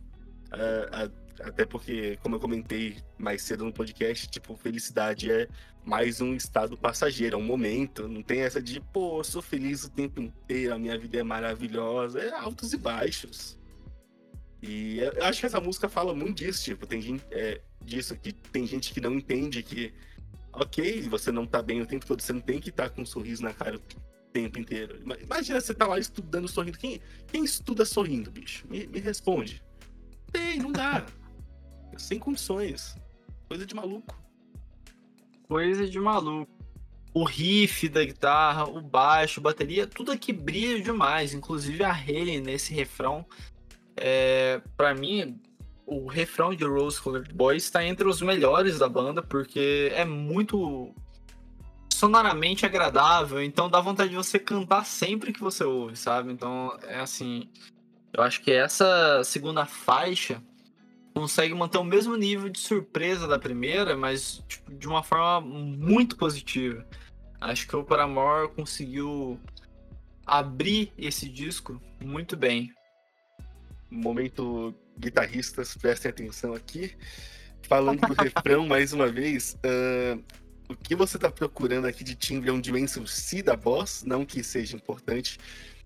a, a Até porque, como eu comentei mais cedo no podcast, tipo, felicidade é mais um estado passageiro, é um momento. Não tem essa de, pô, eu sou feliz o tempo inteiro, a minha vida é maravilhosa. É altos e baixos. E eu acho que essa música fala muito disso, tipo, tem gente é, disso que tem gente que não entende que, ok, você não tá bem o tempo todo, você não tem que estar tá com um sorriso na cara o tempo inteiro. Imagina você tá lá estudando sorrindo. Quem, quem estuda sorrindo, bicho? Me, me responde. Tem, não dá. (laughs) Sem condições. Coisa de maluco. Coisa de maluco. O riff da guitarra, o baixo, bateria, tudo aqui brilha demais. Inclusive a Haley nesse refrão é, para mim, o refrão de Rose Colored Boys está entre os melhores da banda, porque é muito sonoramente agradável, então dá vontade de você cantar sempre que você ouve, sabe? Então, é assim, eu acho que essa segunda faixa consegue manter o mesmo nível de surpresa da primeira, mas tipo, de uma forma muito positiva. Acho que o Paramore conseguiu abrir esse disco muito bem momento guitarristas, prestem atenção aqui. Falando do refrão (laughs) mais uma vez, uh, o que você está procurando aqui de timbre é um Dimension C da voz, não que seja importante.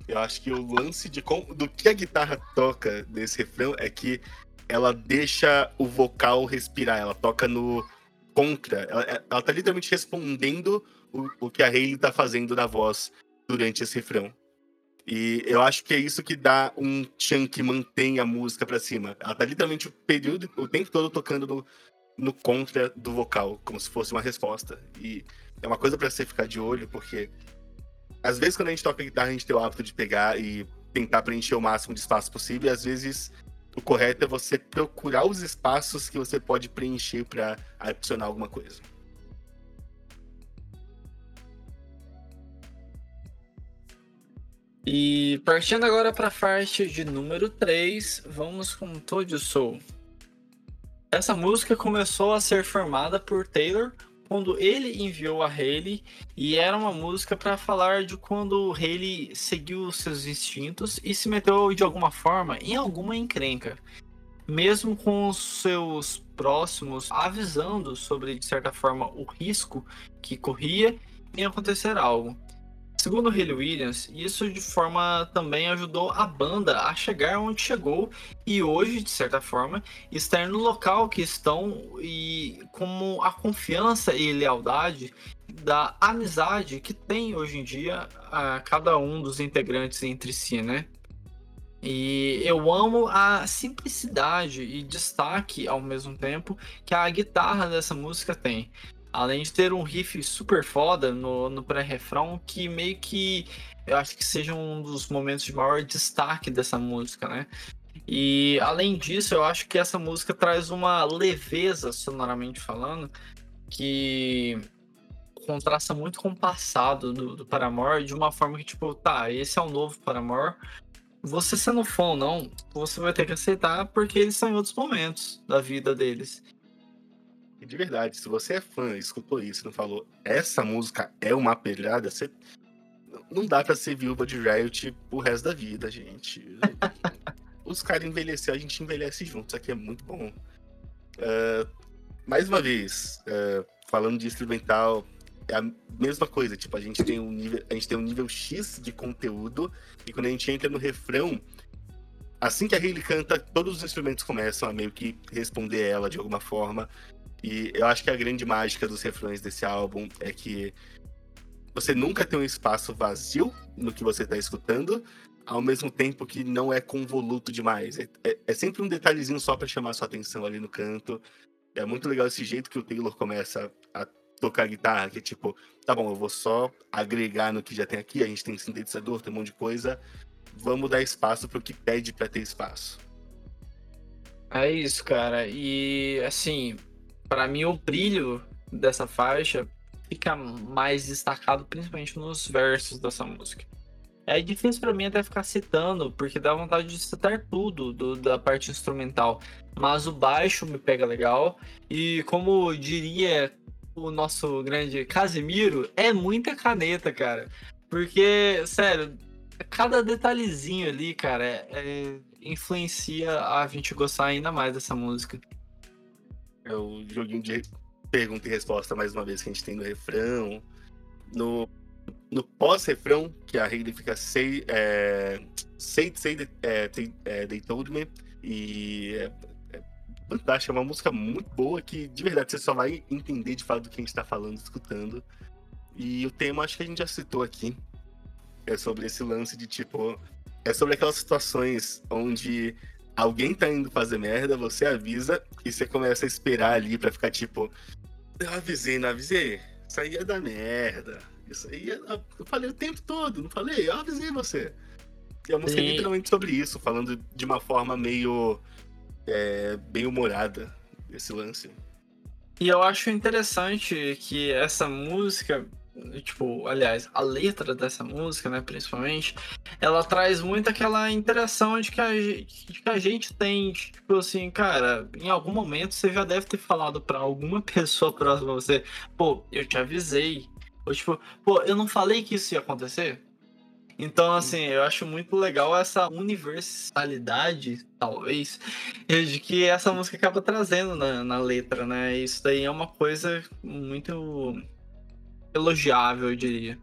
Eu acho que o lance de do que a guitarra toca nesse refrão é que ela deixa o vocal respirar, ela toca no contra, ela, ela tá literalmente respondendo o, o que a Hayley tá fazendo na voz durante esse refrão. E eu acho que é isso que dá um chunk que mantém a música para cima. Ela tá literalmente o período, o tempo todo tocando no, no contra do vocal, como se fosse uma resposta. E é uma coisa para você ficar de olho, porque às vezes quando a gente toca guitarra, a gente tem o hábito de pegar e tentar preencher o máximo de espaço possível, e às vezes o correto é você procurar os espaços que você pode preencher para adicionar alguma coisa. E partindo agora para a faixa de número 3, vamos com Todo Soul. Essa música começou a ser formada por Taylor quando ele enviou a Haley e era uma música para falar de quando Haley seguiu seus instintos e se meteu de alguma forma em alguma encrenca, mesmo com seus próximos avisando sobre de certa forma o risco que corria em acontecer algo. Segundo Haley Williams, isso de forma também ajudou a banda a chegar onde chegou e hoje, de certa forma, estar no local que estão e como a confiança e lealdade da amizade que tem hoje em dia a cada um dos integrantes entre si, né? E eu amo a simplicidade e destaque ao mesmo tempo que a guitarra dessa música tem. Além de ter um riff super foda no, no pré-refrão, que meio que eu acho que seja um dos momentos de maior destaque dessa música, né? E além disso, eu acho que essa música traz uma leveza, sonoramente falando, que contrasta muito com o passado do, do Paramore, de uma forma que, tipo, tá, esse é o novo Paramore. Você sendo fã ou não, você vai ter que aceitar porque eles são em outros momentos da vida deles. E de verdade, se você é fã, escutou isso, não falou, essa música é uma pedrada, você. Não dá para ser viúva de Riot o resto da vida, gente. (laughs) Os caras envelheceram, a gente envelhece junto, isso aqui é muito bom. Uh, mais uma vez, uh, falando de instrumental, é a mesma coisa, tipo, a gente tem um nível, a gente tem um nível X de conteúdo, e quando a gente entra no refrão, assim que a Hayley canta, todos os instrumentos começam a meio que responder ela de alguma forma. E eu acho que a grande mágica dos refrões desse álbum é que você nunca tem um espaço vazio no que você está escutando, ao mesmo tempo que não é convoluto demais. É, é, é sempre um detalhezinho só para chamar sua atenção ali no canto. É muito legal esse jeito que o Taylor começa a tocar guitarra, que é tipo, tá bom, eu vou só agregar no que já tem aqui, a gente tem sintetizador, tem um monte de coisa, vamos dar espaço para o que pede para ter espaço. É isso, cara. E assim, para mim o brilho dessa faixa fica mais destacado principalmente nos versos dessa música. É difícil para mim até ficar citando, porque dá vontade de citar tudo do, da parte instrumental. Mas o baixo me pega legal. E como diria o nosso grande Casimiro, é muita caneta, cara. Porque, sério, cada detalhezinho ali, cara, é, é influencia a gente gostar ainda mais dessa música. É o joguinho de pergunta e resposta, mais uma vez, que a gente tem no refrão. No, no pós-refrão, que a Hayley fica say, é, say, say é, they, é, they told me. E é, é fantástica, é uma música muito boa que, de verdade, você só vai entender de fato do que a gente tá falando, escutando. E o tema, acho que a gente já citou aqui. É sobre esse lance de tipo. É sobre aquelas situações onde alguém tá indo fazer merda, você avisa e você começa a esperar ali pra ficar tipo. Eu avisei, não avisei? Isso aí ia dar merda. Isso aí ia... Eu falei o tempo todo, não falei? Eu avisei você. E a música é literalmente sobre isso, falando de uma forma meio. É, bem humorada, esse lance. E eu acho interessante que essa música tipo, aliás, a letra dessa música, né, principalmente, ela traz muito aquela interação de que a, de que a gente tem, tipo assim, cara, em algum momento você já deve ter falado para alguma (laughs) pessoa próxima a você, pô, eu te avisei, ou tipo, pô, eu não falei que isso ia acontecer? Então, assim, eu acho muito legal essa universalidade, talvez, de que essa música acaba trazendo na, na letra, né? Isso daí é uma coisa muito elogiável, eu diria.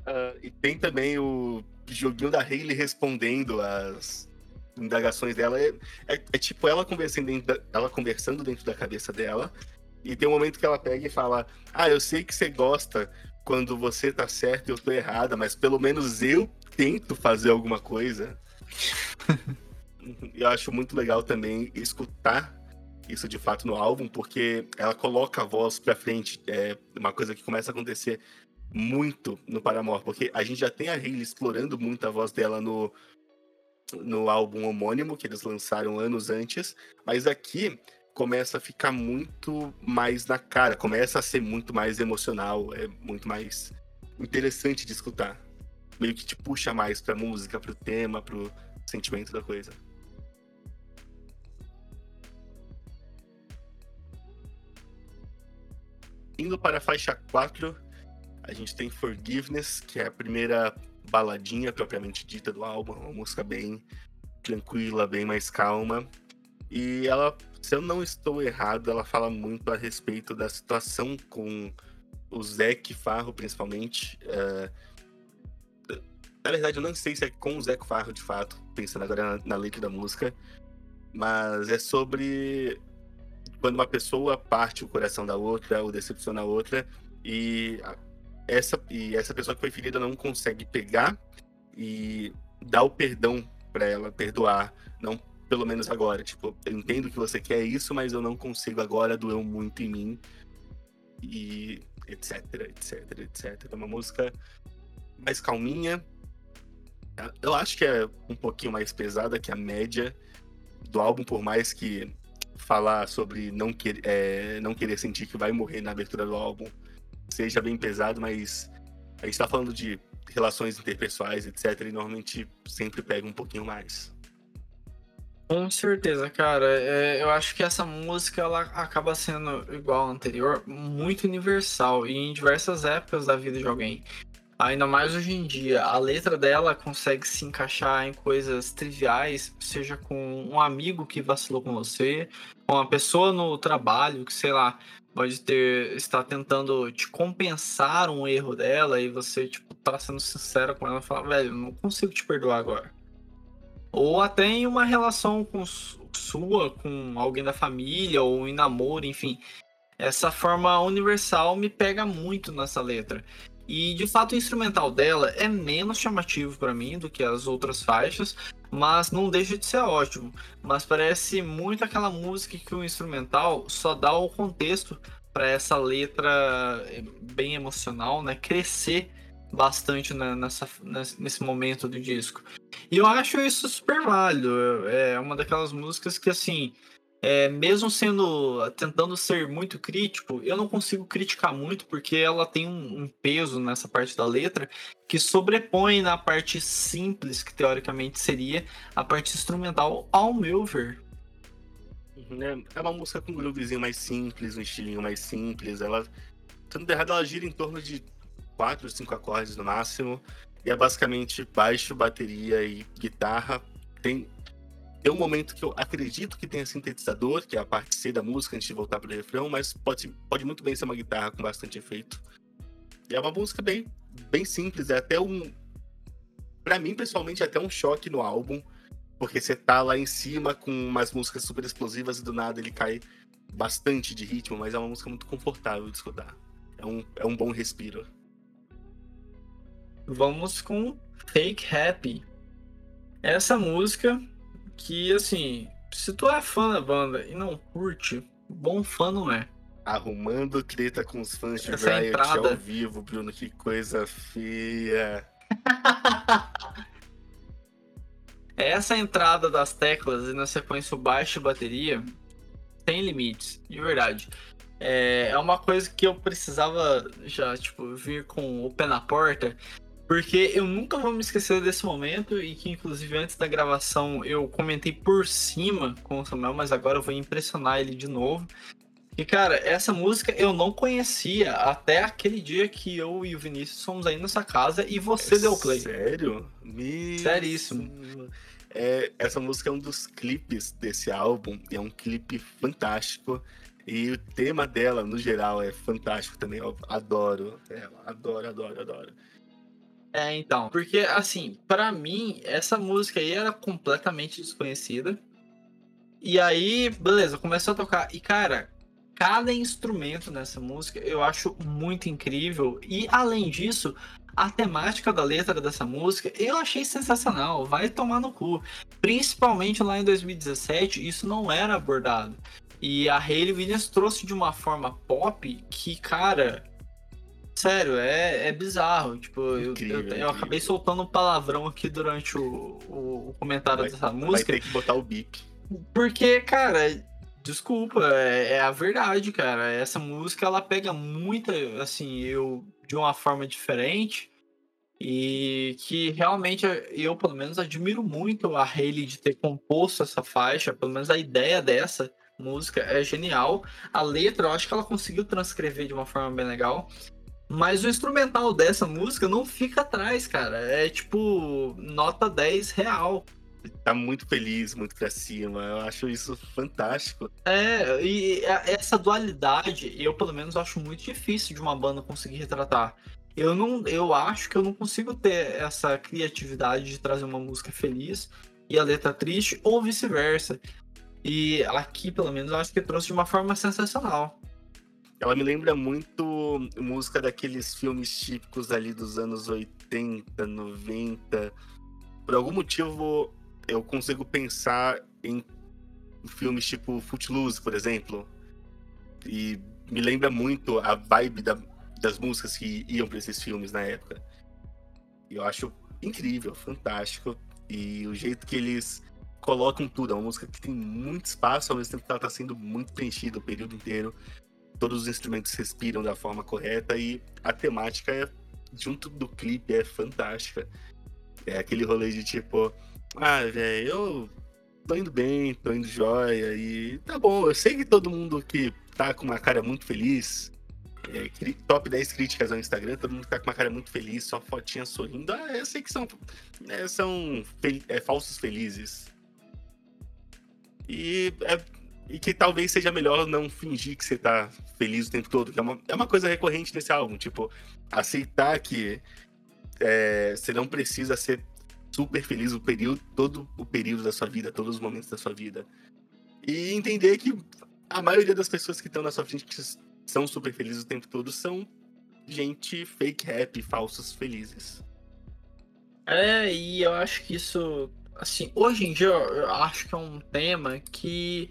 Uh, e tem também o joguinho da Hayley respondendo as indagações dela. É, é, é tipo ela conversando, dentro da, ela conversando dentro da cabeça dela. E tem um momento que ela pega e fala: Ah, eu sei que você gosta quando você tá certo e eu tô errada, mas pelo menos eu tento fazer alguma coisa. (laughs) eu acho muito legal também escutar isso de fato no álbum, porque ela coloca a voz pra frente. É uma coisa que começa a acontecer muito no Paramore, porque a gente já tem a Hayley explorando muito a voz dela no, no álbum homônimo que eles lançaram anos antes, mas aqui começa a ficar muito mais na cara, começa a ser muito mais emocional, é muito mais interessante de escutar. Meio que te puxa mais pra música, pro tema, pro sentimento da coisa. Indo para a faixa 4, a gente tem Forgiveness, que é a primeira baladinha propriamente dita do álbum, uma música bem tranquila, bem mais calma. E ela, se eu não estou errado, ela fala muito a respeito da situação com o Zac Farro, principalmente. Uh, na verdade, eu não sei se é com o Zac Farro de fato, pensando agora na, na letra da música, mas é sobre quando uma pessoa parte o coração da outra ou decepciona a outra e essa, e essa pessoa que foi ferida não consegue pegar e dar o perdão para ela, perdoar, não pelo menos agora. Tipo, eu entendo que você quer isso, mas eu não consigo agora, doeu muito em mim. E etc, etc, etc. É uma música mais calminha. Eu acho que é um pouquinho mais pesada que a média do álbum, por mais que falar sobre não, é, não querer sentir que vai morrer na abertura do álbum seja bem pesado, mas a gente tá falando de relações interpessoais, etc. E normalmente sempre pega um pouquinho mais. Com certeza, cara. É, eu acho que essa música ela acaba sendo igual à anterior, muito universal e em diversas épocas da vida de alguém. Ainda mais hoje em dia, a letra dela consegue se encaixar em coisas triviais, seja com um amigo que vacilou com você, com uma pessoa no trabalho que, sei lá, pode ter estar tentando te compensar um erro dela e você, tipo, tá sendo sincero com ela e falar, velho, não consigo te perdoar agora. Ou até em uma relação com sua, com alguém da família, ou em namoro, enfim. Essa forma universal me pega muito nessa letra. E de fato o instrumental dela é menos chamativo para mim do que as outras faixas, mas não deixa de ser ótimo. Mas parece muito aquela música que o instrumental só dá o contexto para essa letra eh, bem emocional, né, crescer bastante nessa, nesse momento do disco. E eu acho isso super válido. É uma daquelas músicas que assim é, mesmo sendo tentando ser muito crítico, eu não consigo criticar muito porque ela tem um, um, peso nessa parte da letra que sobrepõe na parte simples que teoricamente seria a parte instrumental, ao meu ver. Uhum, é, é uma música com um groovezinho mais simples, um estilinho mais simples. Ela, tanto errado, ela gira em torno de quatro, cinco acordes no máximo. E é basicamente baixo, bateria e guitarra. Tem tem um momento que eu acredito que tenha sintetizador, que é a parte C da música, antes de voltar pro refrão, mas pode, pode muito bem ser uma guitarra com bastante efeito. E é uma música bem, bem simples, é até um. Pra mim, pessoalmente, é até um choque no álbum, porque você tá lá em cima com umas músicas super explosivas e do nada ele cai bastante de ritmo, mas é uma música muito confortável de escutar. É um, é um bom respiro. Vamos com Fake Happy. Essa música que, assim, se tu é fã da banda e não curte, bom fã não é. Arrumando treta com os fãs de Essa Riot entrada. ao vivo, Bruno, que coisa feia. (laughs) Essa entrada das teclas e na sequência o baixo e bateria tem limites, de verdade. É, é uma coisa que eu precisava já, tipo, vir com o pé na porta, porque eu nunca vou me esquecer desse momento e que, inclusive, antes da gravação eu comentei por cima com o Samuel, mas agora eu vou impressionar ele de novo. E, cara, essa música eu não conhecia até aquele dia que eu e o Vinícius fomos aí nessa casa e você deu play. Sério? Meu Seríssimo. É, essa música é um dos clipes desse álbum, e é um clipe fantástico. E o tema dela, no geral, é fantástico também. Eu adoro ela, adoro, adoro, adoro. É, então, porque assim, pra mim, essa música aí era completamente desconhecida. E aí, beleza, começou a tocar. E, cara, cada instrumento nessa música eu acho muito incrível. E, além disso, a temática da letra dessa música eu achei sensacional. Vai tomar no cu. Principalmente lá em 2017, isso não era abordado. E a Hayley Williams trouxe de uma forma pop que, cara, Sério, é, é bizarro. Tipo, eu, Incrível, eu, eu incrível. acabei soltando um palavrão aqui durante o, o, o comentário Vai- dessa Vai música. ter que botar o bip. Porque, cara, desculpa, é, é a verdade, cara. Essa música ela pega muita, assim, eu de uma forma diferente. E que realmente eu, pelo menos, admiro muito a Hayley de ter composto essa faixa. Pelo menos a ideia dessa música é genial. A letra, eu acho que ela conseguiu transcrever de uma forma bem legal. Mas o instrumental dessa música não fica atrás, cara. É tipo nota 10 real. Tá muito feliz, muito pra cima. Eu acho isso fantástico. É, e a- essa dualidade, eu pelo menos acho muito difícil de uma banda conseguir retratar. Eu não, eu acho que eu não consigo ter essa criatividade de trazer uma música feliz e a letra triste, ou vice-versa. E aqui, pelo menos, eu acho que trouxe de uma forma sensacional. Ela me lembra muito música daqueles filmes típicos ali dos anos 80, 90. Por algum motivo, eu consigo pensar em filmes tipo Footloose, por exemplo. E me lembra muito a vibe da- das músicas que iam para esses filmes na época. Eu acho incrível, fantástico. E o jeito que eles colocam tudo. É uma música que tem muito espaço, ao mesmo tempo que ela tá sendo muito preenchida o período inteiro todos os instrumentos respiram da forma correta e a temática é, junto do clipe é fantástica. É aquele rolê de tipo, ah, velho, eu tô indo bem, tô indo jóia e tá bom, eu sei que todo mundo que tá com uma cara muito feliz, é, top 10 críticas ao Instagram, todo mundo tá com uma cara muito feliz, só fotinha sorrindo, ah, eu sei que são, é, são fel- é, falsos felizes. E é e que talvez seja melhor não fingir que você tá feliz o tempo todo, que é uma, é uma coisa recorrente nesse álbum, tipo, aceitar que é, você não precisa ser super feliz o período, todo o período da sua vida, todos os momentos da sua vida. E entender que a maioria das pessoas que estão na sua frente que são super felizes o tempo todo são gente fake happy, falsos felizes. É, e eu acho que isso, assim, hoje em dia eu eu acho que é um tema que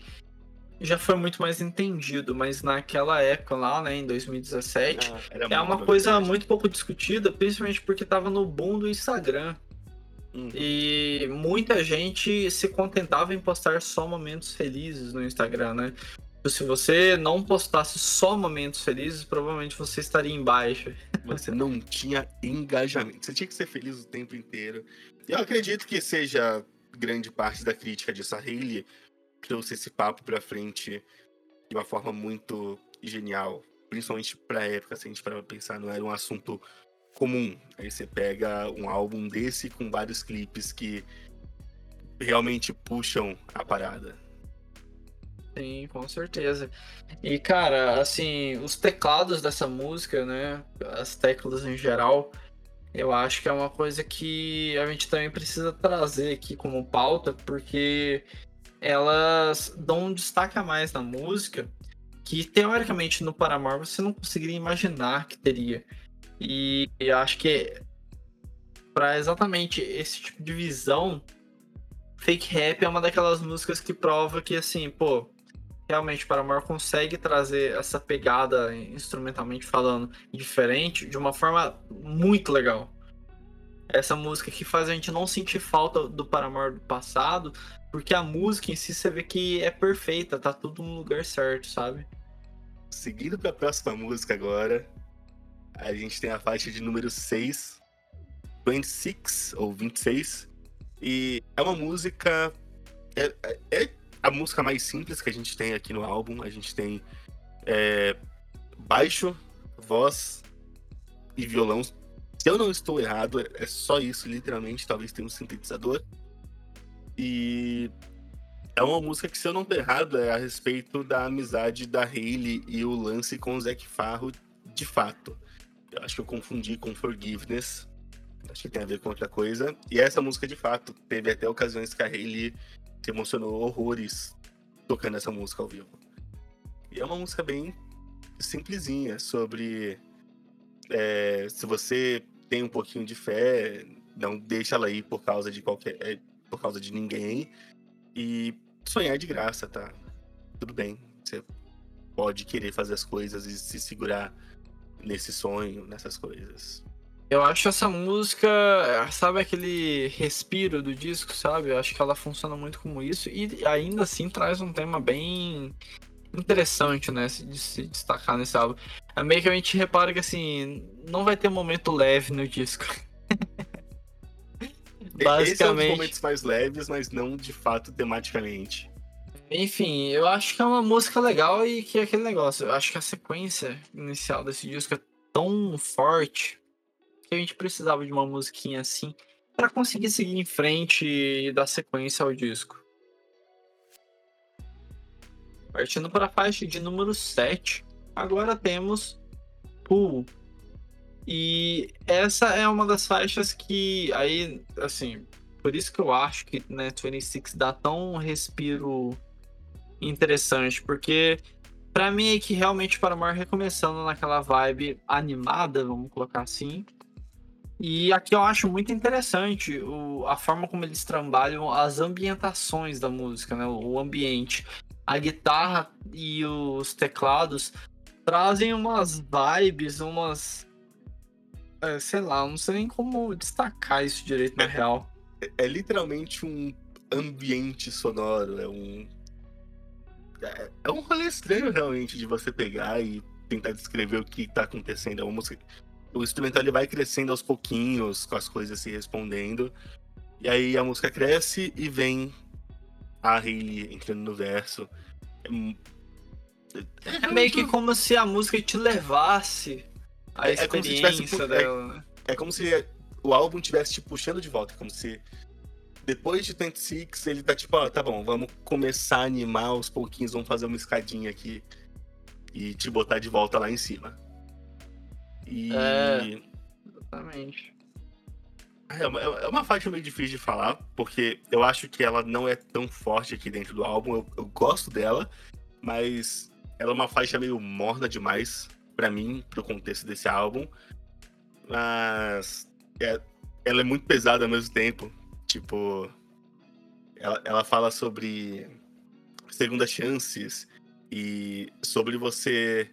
já foi muito mais entendido, mas naquela época lá, né, em 2017, Era é uma muito coisa verdade. muito pouco discutida, principalmente porque tava no boom do Instagram. Uhum. E muita gente se contentava em postar só momentos felizes no Instagram, né? Se você não postasse só momentos felizes, provavelmente você estaria em baixa. Você não tinha engajamento. Você tinha que ser feliz o tempo inteiro. Eu acredito que seja grande parte da crítica disso. A Hayley trouxe esse papo pra frente de uma forma muito genial. Principalmente pra época, se a gente parar pra pensar, não era um assunto comum. Aí você pega um álbum desse com vários clipes que realmente puxam a parada. Sim, com certeza. E, cara, assim, os teclados dessa música, né? As teclas em geral, eu acho que é uma coisa que a gente também precisa trazer aqui como pauta, porque elas dão um destaque a mais na música que, teoricamente, no Paramore você não conseguiria imaginar que teria. E, e acho que para exatamente esse tipo de visão, Fake Rap é uma daquelas músicas que prova que, assim, pô, realmente o Paramore consegue trazer essa pegada instrumentalmente falando diferente de uma forma muito legal. Essa música que faz a gente não sentir falta do Paramore do passado, porque a música em si você vê que é perfeita, tá tudo no lugar certo, sabe? Seguindo pra próxima música agora, a gente tem a faixa de número 6, 26 ou 26, e é uma música. É, é, é a música mais simples que a gente tem aqui no álbum. A gente tem é, baixo, voz e violão. Se eu não estou errado, é só isso, literalmente. Talvez tenha um sintetizador. E é uma música que, se eu não estou errado, é a respeito da amizade da Hayley e o lance com o Zac Farro, de fato. Eu acho que eu confundi com Forgiveness. Acho que tem a ver com outra coisa. E essa música, de fato, teve até ocasiões que a Hayley se emocionou horrores tocando essa música ao vivo. E é uma música bem simplesinha sobre é, se você tem um pouquinho de fé, não deixa ela ir por causa de qualquer, é, por causa de ninguém e sonhar de graça, tá? Tudo bem, você pode querer fazer as coisas e se segurar nesse sonho, nessas coisas. Eu acho essa música, sabe aquele respiro do disco, sabe? Eu acho que ela funciona muito como isso e ainda assim traz um tema bem interessante, né, de se destacar nesse álbum. É meio que a gente repara que assim, não vai ter momento leve no disco. Basicamente. (laughs) Esse é um dos momentos mais leves, mas não de fato tematicamente. Enfim, eu acho que é uma música legal e que é aquele negócio. Eu acho que a sequência inicial desse disco é tão forte que a gente precisava de uma musiquinha assim para conseguir seguir em frente e dar sequência ao disco. Partindo para a faixa de número 7, agora temos Pool. E essa é uma das faixas que aí, assim, por isso que eu acho que né, 26 dá tão um respiro interessante, porque para mim é que realmente para Paramore recomeçando naquela vibe animada, vamos colocar assim, e aqui eu acho muito interessante o, a forma como eles trabalham as ambientações da música, né? O ambiente. A guitarra e os teclados trazem umas vibes, umas. É, sei lá, não sei nem como destacar isso direito na é, real. É, é, literalmente um ambiente sonoro, é um. É, é um rolê estranho realmente de você pegar e tentar descrever o que tá acontecendo. É uma música o instrumental ele vai crescendo aos pouquinhos, com as coisas se respondendo. E aí a música cresce e vem a Hayley entrando no verso. É, é, é meio que como se a música te levasse a é, experiência é tivesse, dela, né? É, como se o álbum estivesse te puxando de volta, como se depois de 26 ele tá tipo, ó, tá bom, vamos começar a animar aos pouquinhos, vamos fazer uma escadinha aqui e te botar de volta lá em cima. E. É, exatamente. É uma, é uma faixa meio difícil de falar, porque eu acho que ela não é tão forte aqui dentro do álbum. Eu, eu gosto dela, mas ela é uma faixa meio morna demais para mim, pro contexto desse álbum. Mas é, ela é muito pesada ao mesmo tempo. Tipo, ela, ela fala sobre segundas chances e sobre você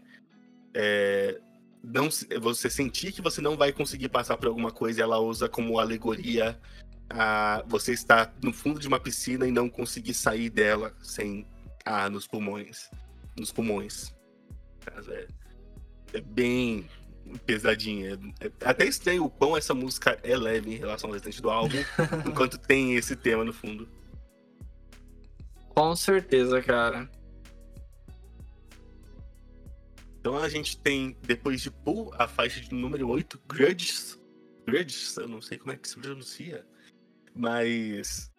é, não você sentir que você não vai conseguir passar por alguma coisa, ela usa como alegoria a você estar no fundo de uma piscina e não conseguir sair dela sem ar nos pulmões, nos pulmões. É, é bem pesadinha. É, é até estranho o quão essa música é leve em relação ao restante do álbum, (laughs) enquanto tem esse tema no fundo. Com certeza, cara. Então a gente tem, depois de Pool, a faixa de número 8, Grudges. Grudges, eu não sei como é que se pronuncia. Mas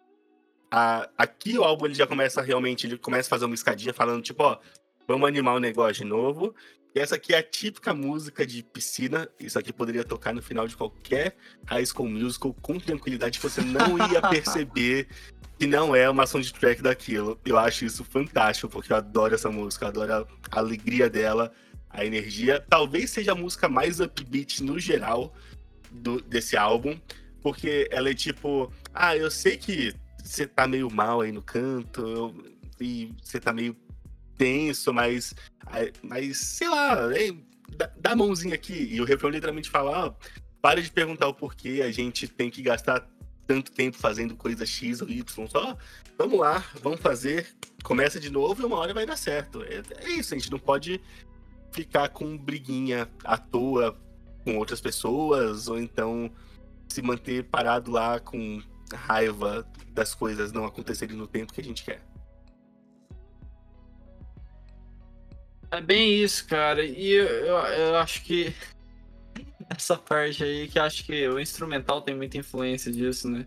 a, aqui o álbum ele já começa realmente, ele começa a fazer uma escadinha falando, tipo, ó, vamos animar o negócio de novo. E essa aqui é a típica música de piscina. Isso aqui poderia tocar no final de qualquer High School Musical com tranquilidade, que você não ia perceber que não é uma soundtrack daquilo. Eu acho isso fantástico, porque eu adoro essa música, eu adoro a alegria dela, a energia. Talvez seja a música mais upbeat no geral do, desse álbum, porque ela é tipo, ah, eu sei que você tá meio mal aí no canto, eu, e você tá meio tenso, mas, mas sei lá, é, dá, dá a mãozinha aqui. E o refrão literalmente fala, ó, para de perguntar o porquê a gente tem que gastar tanto tempo fazendo coisa X ou Y, só vamos lá, vamos fazer, começa de novo e uma hora vai dar certo. É, é isso, a gente não pode ficar com briguinha à toa com outras pessoas, ou então se manter parado lá com raiva das coisas não acontecerem no tempo que a gente quer. É bem isso, cara. E eu, eu, eu acho que (laughs) essa parte aí, que acho que o instrumental tem muita influência disso, né?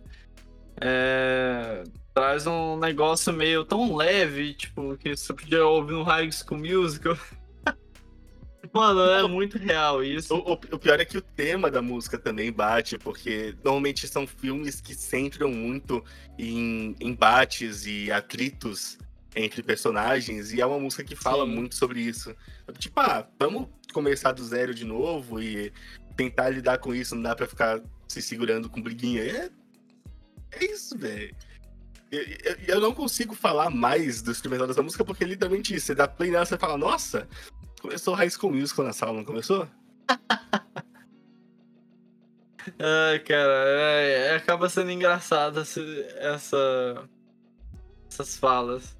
É, traz um negócio meio tão leve, tipo, que você podia ouvir no High School Musical. (laughs) Mano, é muito real isso. O, o, o, pior é que o tema da música também bate, porque normalmente são filmes que centram muito em embates e atritos entre personagens, e é uma música que fala Sim. muito sobre isso. Tipo, ah, vamos começar do zero de novo e tentar lidar com isso, não dá pra ficar se segurando com briguinha. É, é isso, velho. Eu, eu, eu, não consigo falar mais do instrumental dessa música porque é literalmente isso. Você dá play nela e fala, nossa, Começou High School Musical na sala, não começou? (laughs) Ai, cara, é, acaba sendo engraçado essa, essa, essas falas.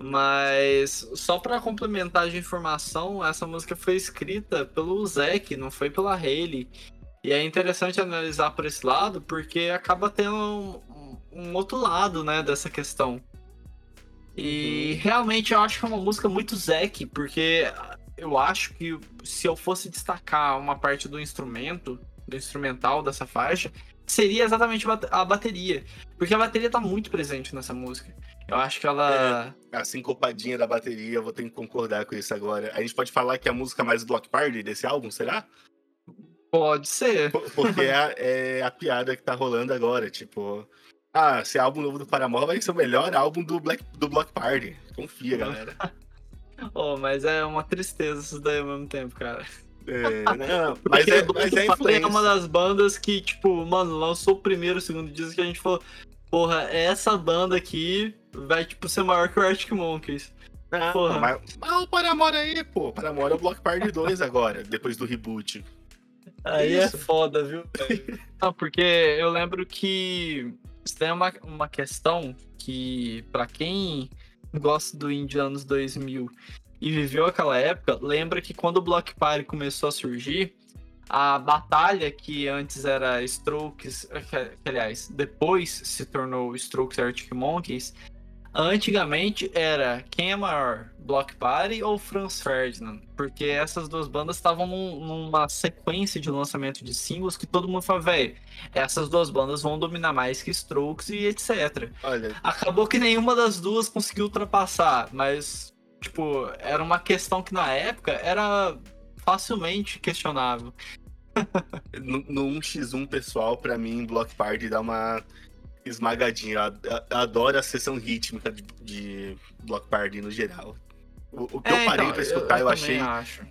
Mas só para complementar de informação, essa música foi escrita pelo Zack, não foi pela Hayley. E é interessante analisar por esse lado, porque acaba tendo um, um outro lado, né, dessa questão. E uhum. realmente eu acho que é uma música muito Zack, porque eu acho que se eu fosse destacar uma parte do instrumento, do instrumental dessa faixa, seria exatamente a bateria. Porque a bateria tá muito presente nessa música. Eu acho que ela. É, a sincopadinha da bateria, eu vou ter que concordar com isso agora. A gente pode falar que é a música mais block party desse álbum, será? Pode ser. Porque é a, é a piada que tá rolando agora, tipo. Ah, esse álbum novo do Paramore vai ser o melhor álbum do, Black, do Block Party. Confia, (laughs) galera. Oh, mas é uma tristeza isso daí ao mesmo tempo, cara. É, (laughs) não, mas, é, mas é influência. É uma das bandas que, tipo, mano, lançou o primeiro, o segundo disco que a gente falou, porra, essa banda aqui vai, tipo, ser maior que o Arctic Monkeys. Não, porra. Mas, mas o Paramore aí, pô. Paramore é o Block Party 2 agora, depois do reboot. Aí é Isso. é foda, viu? (laughs) Não, porque eu lembro que tem uma, uma questão que, para quem gosta do indie anos 2000 e viveu aquela época, lembra que quando o Block Party começou a surgir, a batalha que antes era Strokes, que, aliás, depois se tornou Strokes Arctic Monkeys, Antigamente era quem é maior, Block Party ou Franz Ferdinand? Porque essas duas bandas estavam num, numa sequência de lançamento de singles que todo mundo falava, velho, essas duas bandas vão dominar mais que Strokes e etc. Olha. Acabou que nenhuma das duas conseguiu ultrapassar, mas, tipo, era uma questão que na época era facilmente questionável. no, no 1x1 pessoal, para mim, Block Party dá uma esmagadinha. Eu adoro a sessão rítmica de, de Block Party no geral. O, o que é, eu parei então, pra escutar, eu, eu, eu achei. Acho.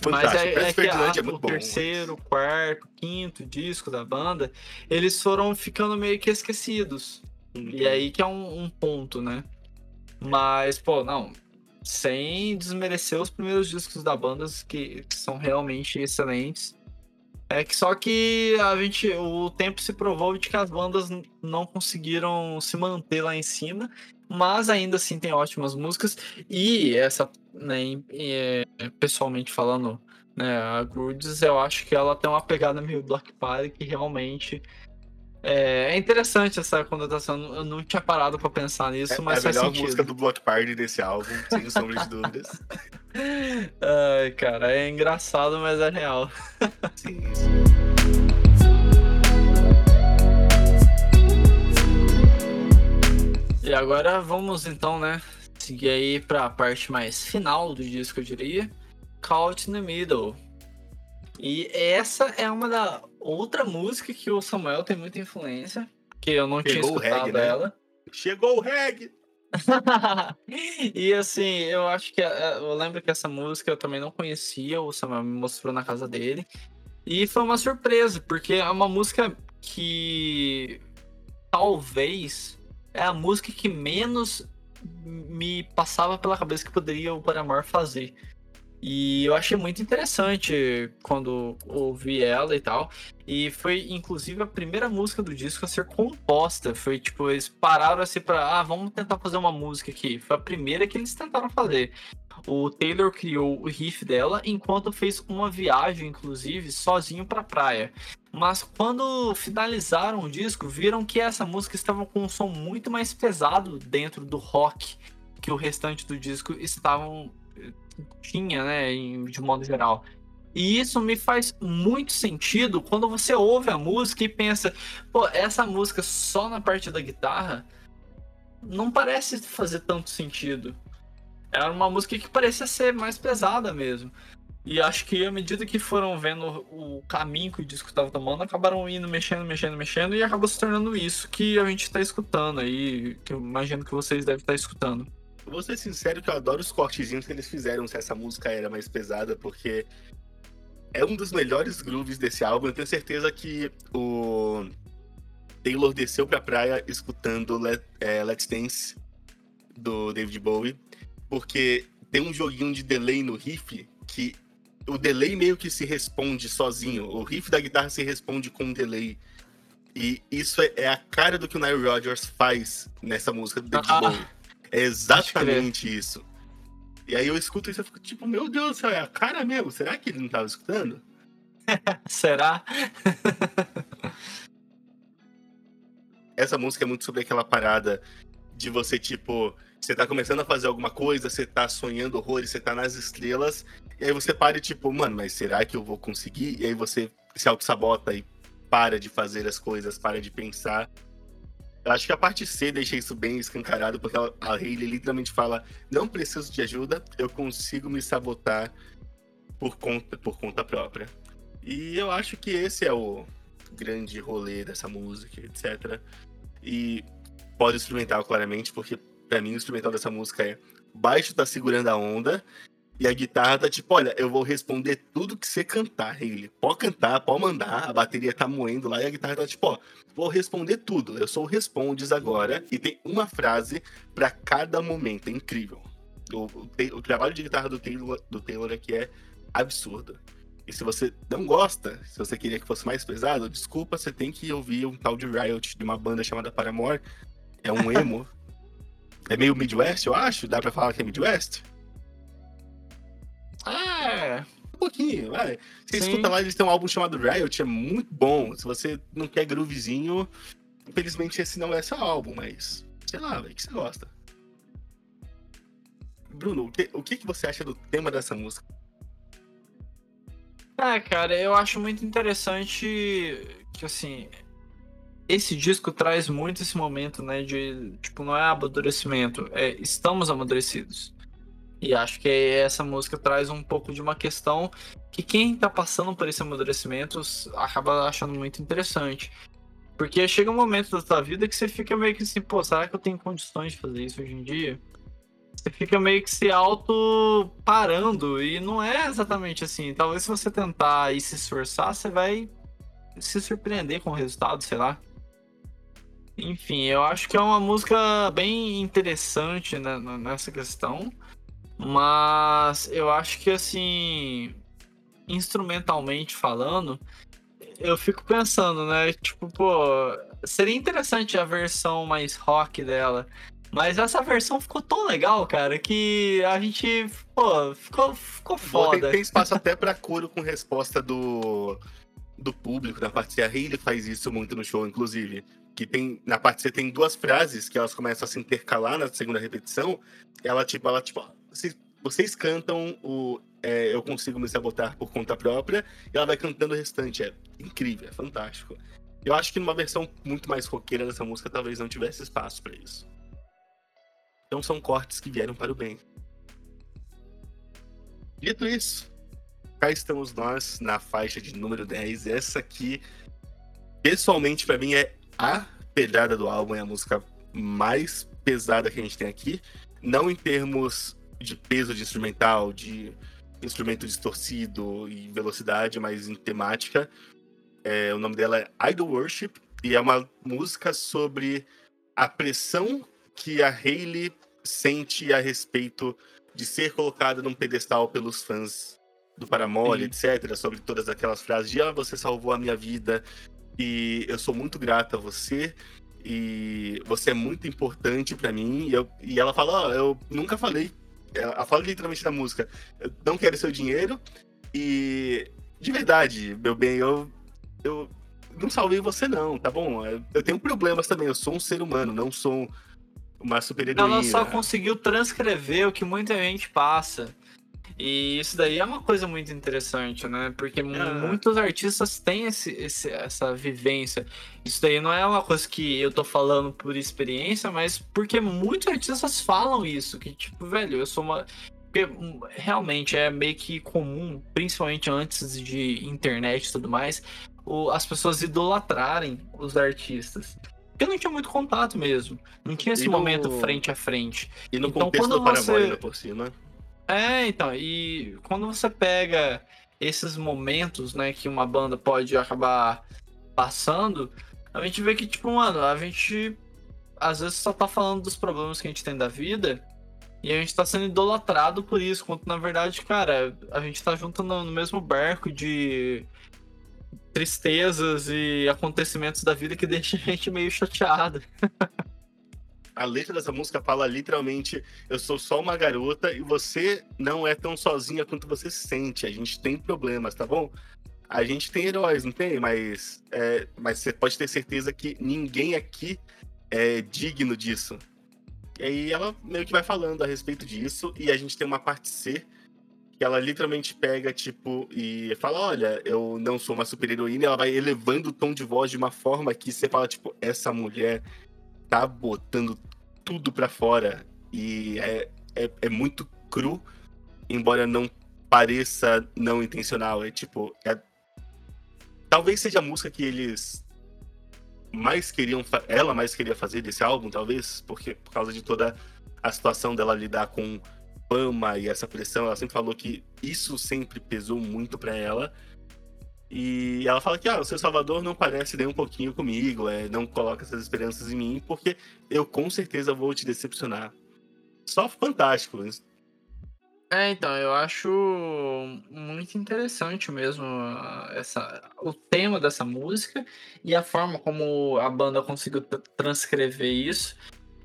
Fantástico. Mas é, é que a, é o bom, terceiro, mas... quarto, quinto disco da banda, eles foram ficando meio que esquecidos. Uhum. E aí que é um, um ponto, né? Mas, pô, não. Sem desmerecer os primeiros discos da banda, que, que são realmente excelentes. É que só que a gente, o tempo se provou de que as bandas não conseguiram se manter lá em cima, mas ainda assim tem ótimas músicas. E essa, né, é, pessoalmente falando, né, a Grudes, eu acho que ela tem uma pegada meio Black Party que realmente é, é interessante essa conotação. Eu não tinha parado pra pensar nisso, é, mas é a melhor sentido. música do Block Party desse álbum, sem sombra de dúvidas. (laughs) Ai, cara, é engraçado, mas é real. Sim, (laughs) E agora vamos então, né, seguir aí pra parte mais final do disco, eu diria. Caught in the Middle. E essa é uma da outra música que o Samuel tem muita influência, que eu não tinha Chegou o escutado reggae, né? ela. Chegou o reggae! (laughs) e assim, eu acho que eh, eu lembro que essa música eu também não conhecia, o Samuel me mostrou na casa dele. E foi uma surpresa, porque é uma música que talvez é a música que menos me passava pela cabeça que poderia o Paramore fazer. E eu achei muito interessante quando ouvi ela e tal. E foi, inclusive, a primeira música do disco a ser composta. Foi tipo, eles pararam assim pra. Ah, vamos tentar fazer uma música aqui. Foi a primeira que eles tentaram fazer. O Taylor criou o riff dela enquanto fez uma viagem, inclusive, sozinho pra praia. Mas quando finalizaram o disco, viram que essa música estava com um som muito mais pesado dentro do rock que o restante do disco estavam tinha, né, de modo geral. E isso me faz muito sentido quando você ouve a música e pensa, pô, essa música só na parte da guitarra não parece fazer tanto sentido. Era uma música que parecia ser mais pesada mesmo. E acho que à medida que foram vendo o caminho que o disco estava tomando, acabaram indo mexendo, mexendo, mexendo e acabou se tornando isso que a gente está escutando aí, que eu imagino que vocês devem estar escutando. Vou ser sincero que eu adoro os cortezinhos que eles fizeram se essa música era mais pesada, porque é um dos melhores grooves desse álbum. Eu tenho certeza que o Taylor desceu pra praia escutando Let, é, Let's Dance do David Bowie, porque tem um joguinho de delay no riff que o delay meio que se responde sozinho. O riff da guitarra se responde com um delay. E isso é, é a cara do que o Nile Rodgers faz nessa música do David Ah. Bowie. É exatamente isso. E aí eu escuto isso e fico tipo, meu Deus do céu, é a cara mesmo. Será que ele não tava escutando? (laughs) Será? (laughs) Essa música é muito sobre aquela parada de você, tipo, você tá começando a fazer alguma coisa, você tá sonhando horrores, você tá nas estrelas, e aí você para e tipo, mano, mas será que eu vou conseguir? E aí você se auto-sabota e para de fazer as coisas, para de pensar. Eu acho que a parte C deixa isso bem escancarado, porque ela- a Hayley literalmente fala: não preciso de ajuda, eu consigo me sabotar por conta, por conta própria. E eu acho que esse é o grande rolê dessa música, etc. E pode instrumental, claramente, porque pra mim o instrumental dessa música é baixo tá segurando a onda e a guitarra tá tipo, olha, eu vou responder tudo que você cantar, Hayley. Pode cantar, pode mandar, a bateria tá moendo lá e a guitarra tá tipo, ó, vou responder tudo. Eu sou o Respondes agora e tem uma frase pra cada momento, é incrível. O, o, o trabalho de guitarra do Taylor, do Taylor aqui é absurdo. E se você não gosta, se você queria que fosse mais pesado, desculpa, você tem que ouvir um tal de Riot de uma banda chamada Paramore. É um (laughs) emo. é meio Midwest, eu acho. Dá pra falar que é Midwest? É. Um pouquinho, vai. Você Sim. escuta lá, eles têm um álbum chamado Riot, é muito bom. Se você não quer groovezinho, infelizmente esse não é seu álbum, mas sei lá, velho, o que você gosta? Bruno, o que, o que que você acha do tema dessa música? É, cara, eu acho muito interessante que, assim, esse disco traz muito esse momento, né, de, tipo, não é amadurecimento, é estamos amadurecidos. E acho que essa música traz um pouco de uma questão que quem tá passando por esse amadurecimento acaba achando muito interessante. Porque chega um momento da tua vida que você fica meio que assim, pô, será que eu tenho condições de fazer isso hoje em dia? Você fica meio que se auto parando e não é exatamente assim. Talvez se você tentar e se esforçar, você vai se surpreender com o resultado, sei lá. Enfim, eu acho que é uma música bem interessante né, nessa questão. Mas eu acho que assim, instrumentalmente falando, eu fico pensando, né? Tipo, pô, seria interessante a versão mais rock dela. Mas essa versão ficou tão legal, cara, que a gente, pô, ficou, ficou Tem, foda. tem espaço (laughs) até pra coro com resposta do, do público na parte C. A Hayley faz isso muito no show, inclusive. Que tem, na parte C tem duas frases que elas começam a se intercalar na segunda repetição. Ela, tipo, ela, tipo, vocês, vocês cantam o é, Eu Consigo Me Sabotar por conta própria, e ela vai cantando o restante. É incrível, é fantástico. Eu acho que numa versão muito mais roqueira dessa música, talvez não tivesse espaço pra isso. Então são cortes que vieram para o bem. Dito isso, cá estamos nós na faixa de número 10. Essa aqui, pessoalmente, para mim, é a pedrada do álbum, é a música mais pesada que a gente tem aqui. Não em termos de peso de instrumental, de instrumento distorcido e velocidade, mas em temática. É, o nome dela é Idol Worship e é uma música sobre a pressão que a Hayley sente a respeito de ser colocada num pedestal pelos fãs do Paramore, etc. Sobre todas aquelas frases de ah, você salvou a minha vida e eu sou muito grata a você e você é muito importante para mim. E, eu, e ela fala, oh, eu nunca falei, ela fala literalmente na música, eu não quero seu dinheiro e de verdade, meu bem, eu, eu não salvei você não, tá bom? Eu tenho problemas também, eu sou um ser humano, não sou uma super Ela só conseguiu transcrever o que muita gente passa. E isso daí é uma coisa muito interessante, né? Porque ah. muitos artistas têm esse, esse, essa vivência. Isso daí não é uma coisa que eu tô falando por experiência, mas porque muitos artistas falam isso. Que, tipo, velho, eu sou uma. Porque hum, realmente é meio que comum, principalmente antes de internet e tudo mais, o, as pessoas idolatrarem os artistas. Porque não tinha muito contato mesmo. Não tinha esse no... momento frente a frente. E no então, contexto do você... Paramore, por cima. É, então, e quando você pega esses momentos, né, que uma banda pode acabar passando, a gente vê que, tipo, mano, a gente às vezes só tá falando dos problemas que a gente tem da vida e a gente tá sendo idolatrado por isso, quando na verdade, cara, a gente tá junto no, no mesmo barco de tristezas e acontecimentos da vida que deixa a gente meio chateado. (laughs) a letra dessa música fala literalmente: Eu sou só uma garota e você não é tão sozinha quanto você se sente. A gente tem problemas, tá bom? A gente tem heróis, não tem? Mas, é, mas você pode ter certeza que ninguém aqui é digno disso. E aí ela meio que vai falando a respeito disso, e a gente tem uma parte C que ela literalmente pega, tipo, e fala: Olha, eu não sou uma super-heroína. Ela vai elevando o tom de voz de uma forma que você fala, tipo, essa mulher tá botando tudo pra fora. E é, é, é muito cru, embora não pareça não intencional. É tipo. É... Talvez seja a música que eles mais queriam. Ela mais queria fazer desse álbum, talvez, porque por causa de toda a situação dela lidar com fama e essa pressão, ela sempre falou que isso sempre pesou muito para ela. E ela fala que ah, o seu Salvador não parece nem um pouquinho comigo, é, não coloca essas esperanças em mim, porque eu com certeza vou te decepcionar. Só fantástico. É, então, eu acho muito interessante mesmo essa, o tema dessa música e a forma como a banda conseguiu transcrever isso.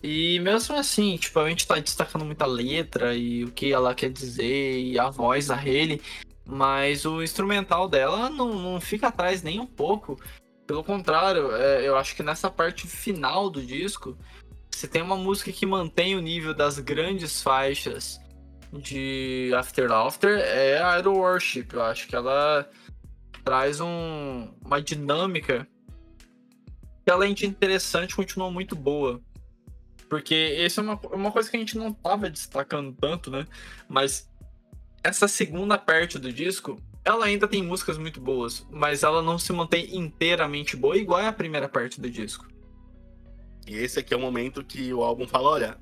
E mesmo assim, tipo, a gente tá destacando muita letra e o que ela quer dizer e a voz da Hayley, mas o instrumental dela não, não fica atrás nem um pouco. Pelo contrário, é, eu acho que nessa parte final do disco, você tem uma música que mantém o nível das grandes faixas de After After, é a Idol Worship. Eu acho que ela traz um, uma dinâmica que além de interessante, continua muito boa. Porque essa é uma, uma coisa que a gente não tava destacando tanto, né? Mas essa segunda parte do disco, ela ainda tem músicas muito boas, mas ela não se mantém inteiramente boa, igual é a primeira parte do disco. E esse aqui é o momento que o álbum fala: olha,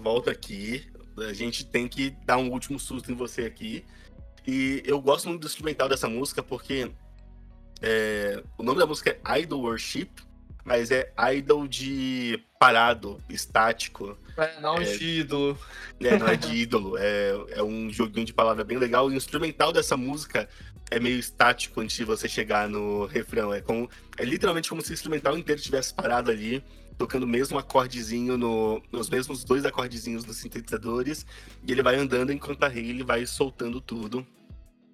volta aqui, a gente tem que dar um último susto em você aqui. E eu gosto muito do instrumental dessa música porque é, o nome da música é Idol Worship, mas é idol de parado, estático. É, não é, de ídolo. É, não é de ídolo. É, é um joguinho de palavra bem legal. E o instrumental dessa música é meio estático antes de você chegar no refrão. É, como, é literalmente como se o instrumental inteiro estivesse parado ali, tocando o mesmo acordezinho, no, nos mesmos dois acordezinhos dos sintetizadores. E ele vai andando enquanto a Hayley vai soltando tudo.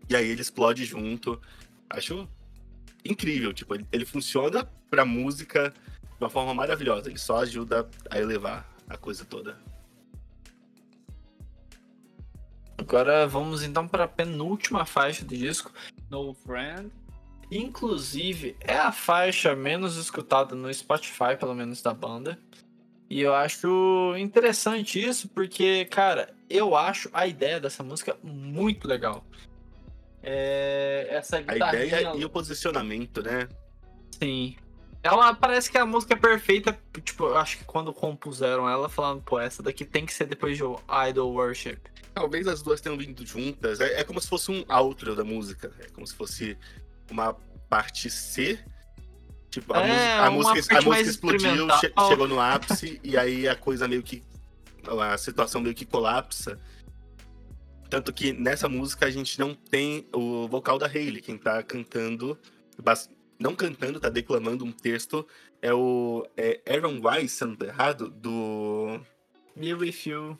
E aí ele explode junto. Acho incrível. Tipo, ele, ele funciona pra música de uma forma maravilhosa. Ele só ajuda a elevar a coisa toda. Agora vamos então para a penúltima faixa do disco, No Friend. Inclusive, é a faixa menos escutada no Spotify, pelo menos da banda. E eu acho interessante isso, porque, cara, eu acho a ideia dessa música muito legal. É, essa A ideia e o posicionamento, né? Sim. Ela parece que a música é perfeita. Tipo, eu acho que quando compuseram ela, falando, pô, essa daqui tem que ser depois de Idol Worship. Talvez as duas tenham vindo juntas. É, é como se fosse um outro da música. É como se fosse uma parte C. Tipo, a, É, música, a música, a música explodiu, che- chegou no ápice, e aí a coisa meio que. A situação meio que colapsa. Tanto que nessa música a gente não tem o vocal da Hayley. Quem tá cantando. Não cantando, tá declamando um texto. É o é Aaron Weiss, se não tô errado, do. Me With You.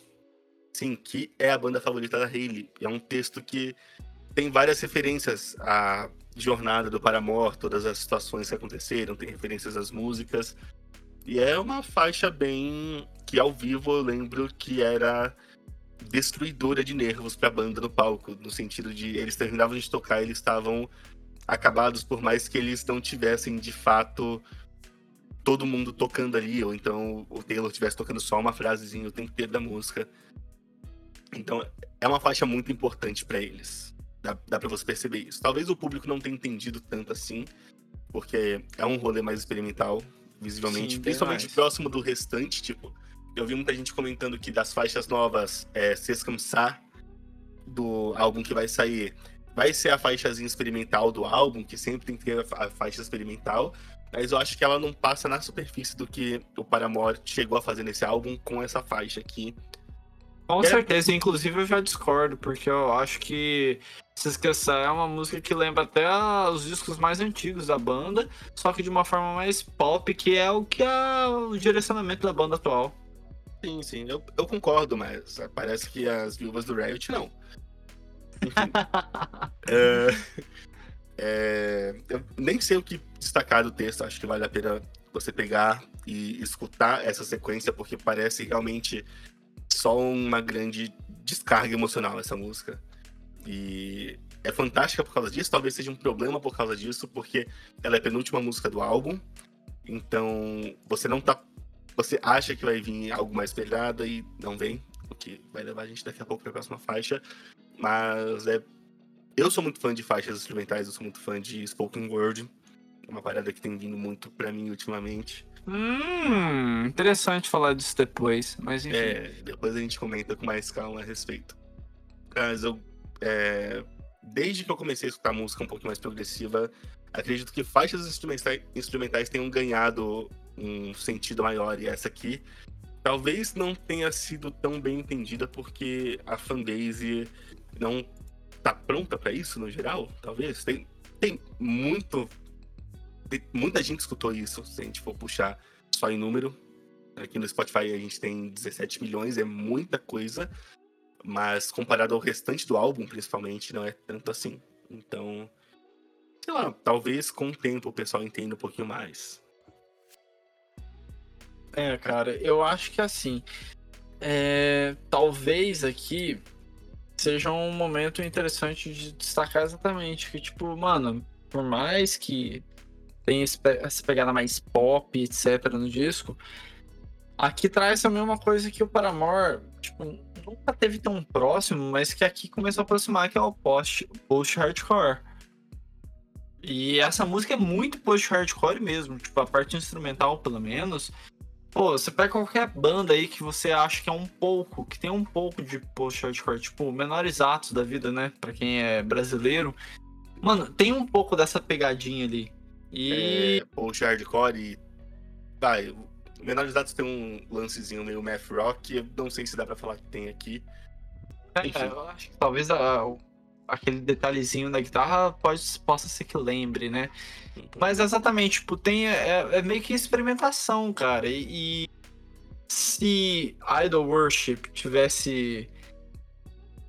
Sim, que é a banda favorita da Hayley. É um texto que tem várias referências à jornada do Paramore, todas as situações que aconteceram, tem referências às músicas. E é uma faixa bem que ao vivo eu lembro que era destruidora de nervos pra banda no palco, no sentido de eles terminavam de tocar, eles estavam acabados por mais que eles não tivessem de fato todo mundo tocando ali, ou então o Taylor estivesse tocando só uma frasezinha o tempo inteiro da música. Então, é uma faixa muito importante pra eles. Dá, dá para você perceber isso. Talvez o público não tenha entendido tanto assim, porque é um rolê mais experimental, visivelmente, Sim, principalmente mais. próximo do restante, tipo. Eu vi muita gente comentando que das faixas novas, é, Sescamsá, do álbum que vai sair, vai ser a faixazinha experimental do álbum, que sempre tem que ter a fa- a faixa experimental, mas eu acho que ela não passa na superfície do que o Paramore chegou a fazer nesse álbum com essa faixa aqui. Com certeza, inclusive eu já discordo, porque eu acho que Se Esquecer é uma música que lembra até os discos mais antigos da banda, só que de uma forma mais pop, que é o que é o direcionamento da banda atual. Sim, sim, eu, eu concordo, mas parece que as viúvas do Riot não. Enfim. (laughs) É, é, eu nem sei o que destacar do texto, acho que vale a pena você pegar e escutar essa sequência, porque parece realmente só uma grande descarga emocional essa música. E é fantástica por causa disso, talvez seja um problema por causa disso, porque ela é a penúltima música do álbum, então você não tá você acha que vai vir algo mais pesado e não vem, o que vai levar a gente daqui a pouco para a próxima faixa. Mas é. Eu sou muito fã de faixas instrumentais, eu sou muito fã de spoken word. É uma parada que tem vindo muito para mim ultimamente. Hum, interessante falar disso depois, mas enfim. É, depois a gente comenta com mais calma a respeito. Mas eu. é, desde que eu comecei a escutar música um pouco mais progressiva, acredito que faixas instrumentais, instrumentais tenham ganhado um sentido maior. E essa aqui talvez não tenha sido tão bem entendida porque a fanbase não tá pronta para isso no geral, talvez. Tem, tem muito. tem- muita gente escutou isso, se a gente for puxar só em número. Aqui no Spotify a gente tem 17 milhões, é muita coisa. Mas comparado ao restante do álbum, principalmente, não é tanto assim. Então, sei lá, talvez com o tempo o pessoal entenda um pouquinho mais. É, cara, eu acho que assim. é, talvez aqui seja um momento interessante de destacar exatamente que, tipo, mano, por mais que tenha essa pegada mais pop, etc., no disco, aqui traz também uma coisa que o Paramore, tipo, nunca teve tão próximo, mas que aqui começou a aproximar, que é o post- post-hardcore. E essa música é muito post-hardcore mesmo, tipo, a parte instrumental, pelo menos. Pô, você pega qualquer banda aí que você acha que é um pouco, que tem um pouco de post-hardcore, tipo, menores atos da vida, né? Pra quem é brasileiro. Mano, tem um pouco dessa pegadinha ali. E. É, post hardcore e. O Menores Dados tem um lancezinho meio math rock, eu não sei se dá pra falar que tem aqui. É, enfim. eu acho que talvez a- o- aquele detalhezinho da guitarra pode, possa ser que lembre, né? Mas exatamente, tipo, tem. É, é meio que experimentação, cara. E, e se Idol Worship tivesse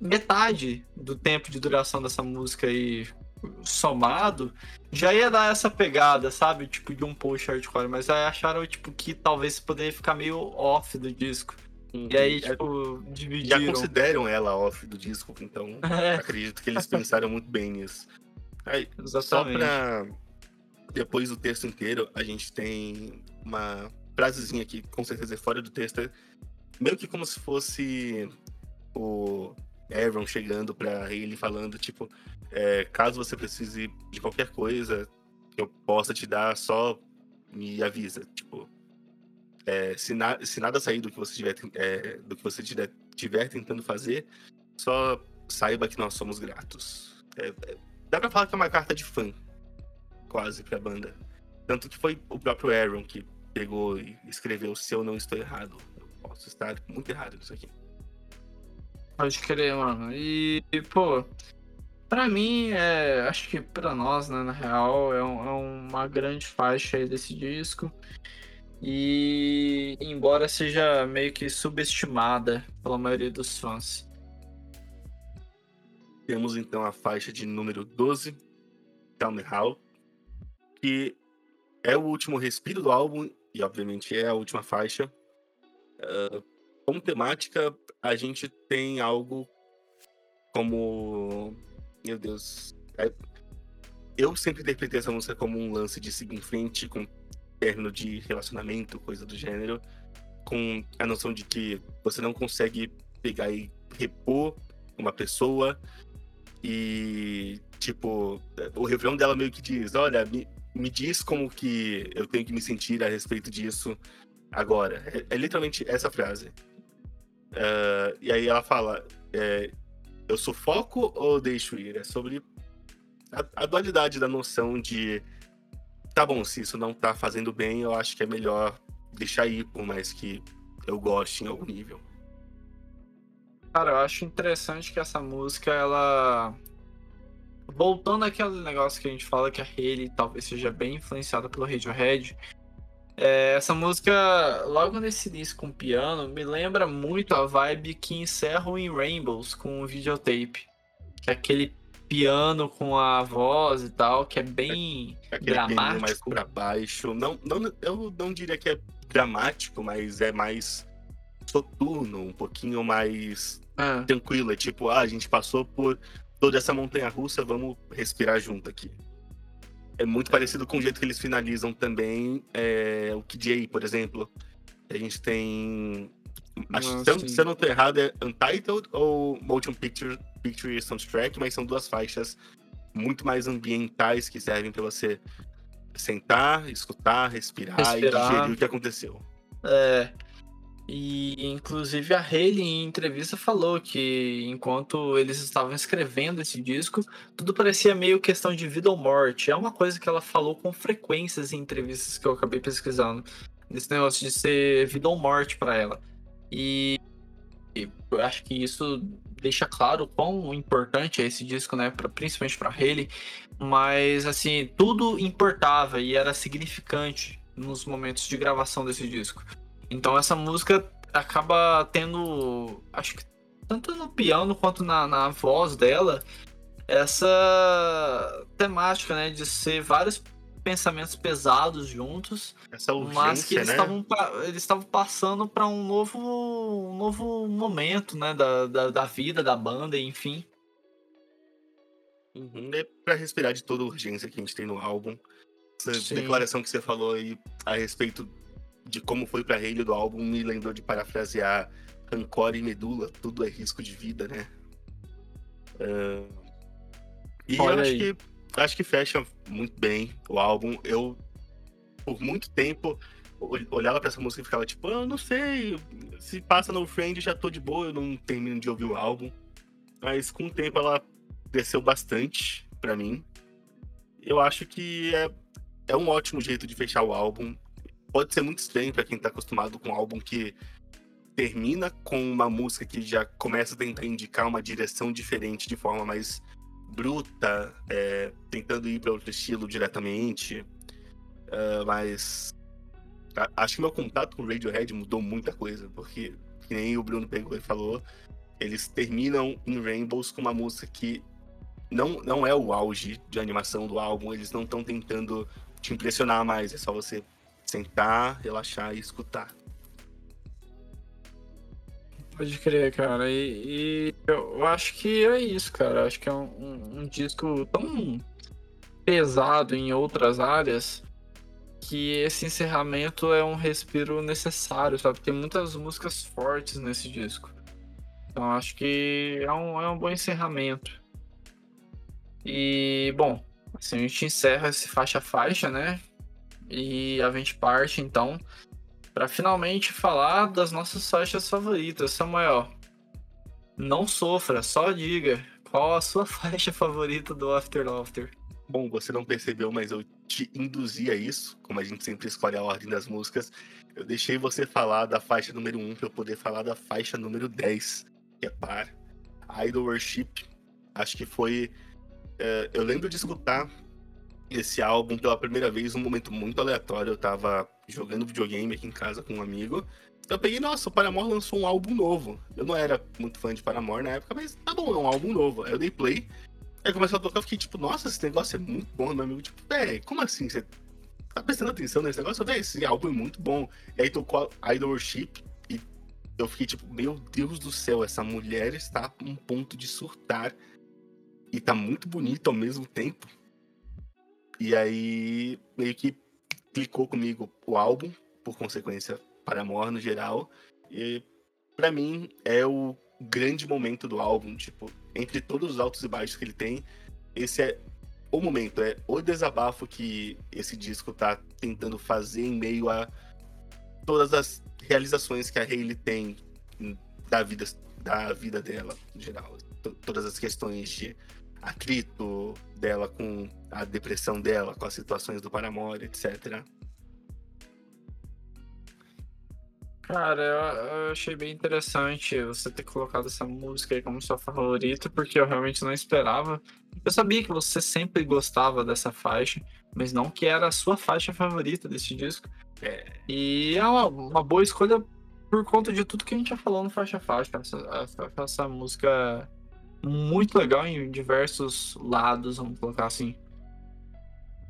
metade do tempo de duração dessa música aí somado, já ia dar essa pegada, sabe? Tipo, de um post hardcore. Mas aí acharam, tipo, que talvez poderia ficar meio off do disco. E aí, É, tipo, já dividiram. consideram ela off do disco, então (laughs) É, acredito que eles pensaram muito bem nisso. Aí, Só pra. Depois do texto inteiro, a gente tem uma frasezinha aqui, com certeza é fora do texto, é meio que como se fosse o Aaron chegando pra ele falando, tipo, é, caso você precise de qualquer coisa que eu possa te dar, só me avisa. Tipo, é, se, na, se, nada sair do que você tiver, é, do que você tiver, tiver, tentando fazer, só saiba que nós somos gratos. É, é, dá pra falar que é uma carta de fã, quase, pra banda. Tanto que foi o próprio Aaron que pegou e escreveu Se eu não estou errado. Eu posso estar muito errado nisso aqui. Pode crer, mano. E, pô, pra mim, é, acho que pra nós, né, na real, é, um, é uma grande faixa aí desse disco. E embora seja meio que subestimada pela maioria dos fãs. Temos então a faixa de número 12, Tell Me How, que é o último respiro do álbum e obviamente é a última faixa. Uh, como temática, a gente tem algo como. Meu Deus. É... Eu sempre interpretei essa música como um lance de seguir em frente, com término de relacionamento, coisa do gênero, com a noção de que você não consegue pegar e repor uma pessoa e, tipo, o refrão dela meio que diz: Olha, me, me diz como que eu tenho que me sentir a respeito disso agora. É, é literalmente essa frase. Uh, e aí ela fala: é, Eu sufoco ou deixo ir? É sobre a, a, dualidade da noção de. Tá bom, se isso não tá fazendo bem, eu acho que é melhor deixar ir, por mais que eu goste em algum nível. Cara, eu acho interessante que essa música, ela. Voltando àquele negócio que a gente fala que a Hayley talvez seja bem influenciada pelo Radiohead, é, essa música, logo nesse início com piano, me lembra muito a vibe que encerra o In Rainbows com o videotape. Que é aquele piano com a voz e tal, que é bem é, aquele dramático. mais pra baixo. Não, não, eu não diria que é dramático, mas é mais soturno, um pouquinho mais é. tranquilo. É tipo, ah, a gente passou por toda essa montanha russa, vamos respirar junto aqui. É muito parecido com o jeito que eles finalizam também é, o KJ, por exemplo. A gente tem. Acho, ah, se, eu, se, eu, não estou errado, é Untitled ou Motion Picture, Picture Soundtrack, mas são duas faixas muito mais ambientais que servem para você sentar, escutar, respirar, respirar, e digerir o que aconteceu. É. E inclusive a Hayley em entrevista falou que enquanto eles estavam escrevendo esse disco, tudo parecia meio questão de vida ou morte. É uma coisa que ela falou com frequências em entrevistas que eu acabei pesquisando. Nesse negócio de ser vida ou morte para ela. E, e eu acho que isso deixa claro quão importante é esse disco, né, pra, principalmente para Hayley. Mas assim, tudo importava e era significante nos momentos de gravação desse disco. Então essa música acaba tendo, acho que tanto no piano quanto na, na voz dela, essa temática, né, de ser vários pensamentos pesados juntos, essa urgência, mas que eles né? estavam eles estavam passando para um novo um novo momento, né, da, da, da, vida da banda, enfim. Uhum. É para respirar de toda a urgência que a gente tem no álbum. Essa Sim. declaração que você falou aí a respeito de como foi pra Hayley do álbum me lembrou de parafrasear Rancor e Medula, tudo é risco de vida, né? Uh, e Olha eu acho que, acho que fecha muito bem o álbum. Eu, por muito tempo, olhava pra essa música e ficava tipo, ah, eu não sei, se passa no Friend já tô de boa, eu não termino de ouvir o álbum. Mas com o tempo ela cresceu bastante para mim. Eu acho que é, é um ótimo jeito de fechar o álbum pode ser muito estranho para quem tá acostumado com um álbum que termina com uma música que já começa a tentar indicar uma direção diferente de forma mais bruta, é, tentando ir para outro estilo diretamente. Uh, mas a, acho que meu contato com o Radiohead mudou muita coisa, porque, que nem o Bruno pegou e falou, eles terminam em Rainbows com uma música que não, não é o auge de animação do álbum, eles não estão tentando te impressionar mais, é só você sentar, relaxar e escutar. Pode crer, cara. E, e, eu acho que é isso, cara. Acho que é um, um, um, disco tão pesado em outras áreas que esse encerramento é um respiro necessário, sabe? Tem muitas músicas fortes nesse disco. Então acho que é um, é um bom encerramento. E, bom, assim, a gente encerra esse faixa faixa, né? E a gente parte, então, para finalmente falar das nossas faixas favoritas. Samuel, não sofra, só diga qual a sua (laughs) faixa favorita do After Laughter. Bom, você não percebeu, mas eu te induzi a isso, como a gente sempre escolhe a ordem das músicas. Eu deixei você falar da faixa número 1 para eu poder falar da faixa número 10, que é Par. Idol Worship. Acho que foi. É, eu lembro de escutar esse álbum pela primeira vez num momento muito aleatório. Eu tava jogando videogame aqui em casa com um amigo. Eu peguei, nossa, o Paramore lançou um álbum novo. Eu não era muito fã de Paramore na época, mas tá bom, é um álbum novo. Aí eu dei play. Aí começou a tocar, eu fiquei tipo, nossa, esse negócio é muito bom. Meu amigo, tipo, véi, como assim? Você tá prestando atenção nesse negócio? Véi, esse álbum é muito bom. E aí tocou Idol Worship e eu fiquei tipo, meu Deus do céu, essa mulher está a um ponto de surtar. E tá muito bonito ao mesmo tempo. E aí, meio que clicou comigo o álbum, por consequência, Paramore no geral. E para mim é o grande momento do álbum, tipo, entre todos os altos e baixos que ele tem, esse é o momento, é o desabafo que esse disco tá tentando fazer em meio a todas as realizações que a Hayley tem da vida, da vida dela, em geral. T todas as questões de atrito dela com a depressão dela, com as situações do Paramore, etc. Cara, eu, eu, achei bem interessante você ter colocado essa música aí como sua favorita, porque eu realmente não esperava. Eu sabia que você sempre gostava dessa faixa, mas não que era a sua faixa favorita desse disco. É. E é uma, uma, boa escolha por conta de tudo que a gente já falou no faixa faixa. Essa, essa, essa música muito legal em diversos lados, vamos colocar assim.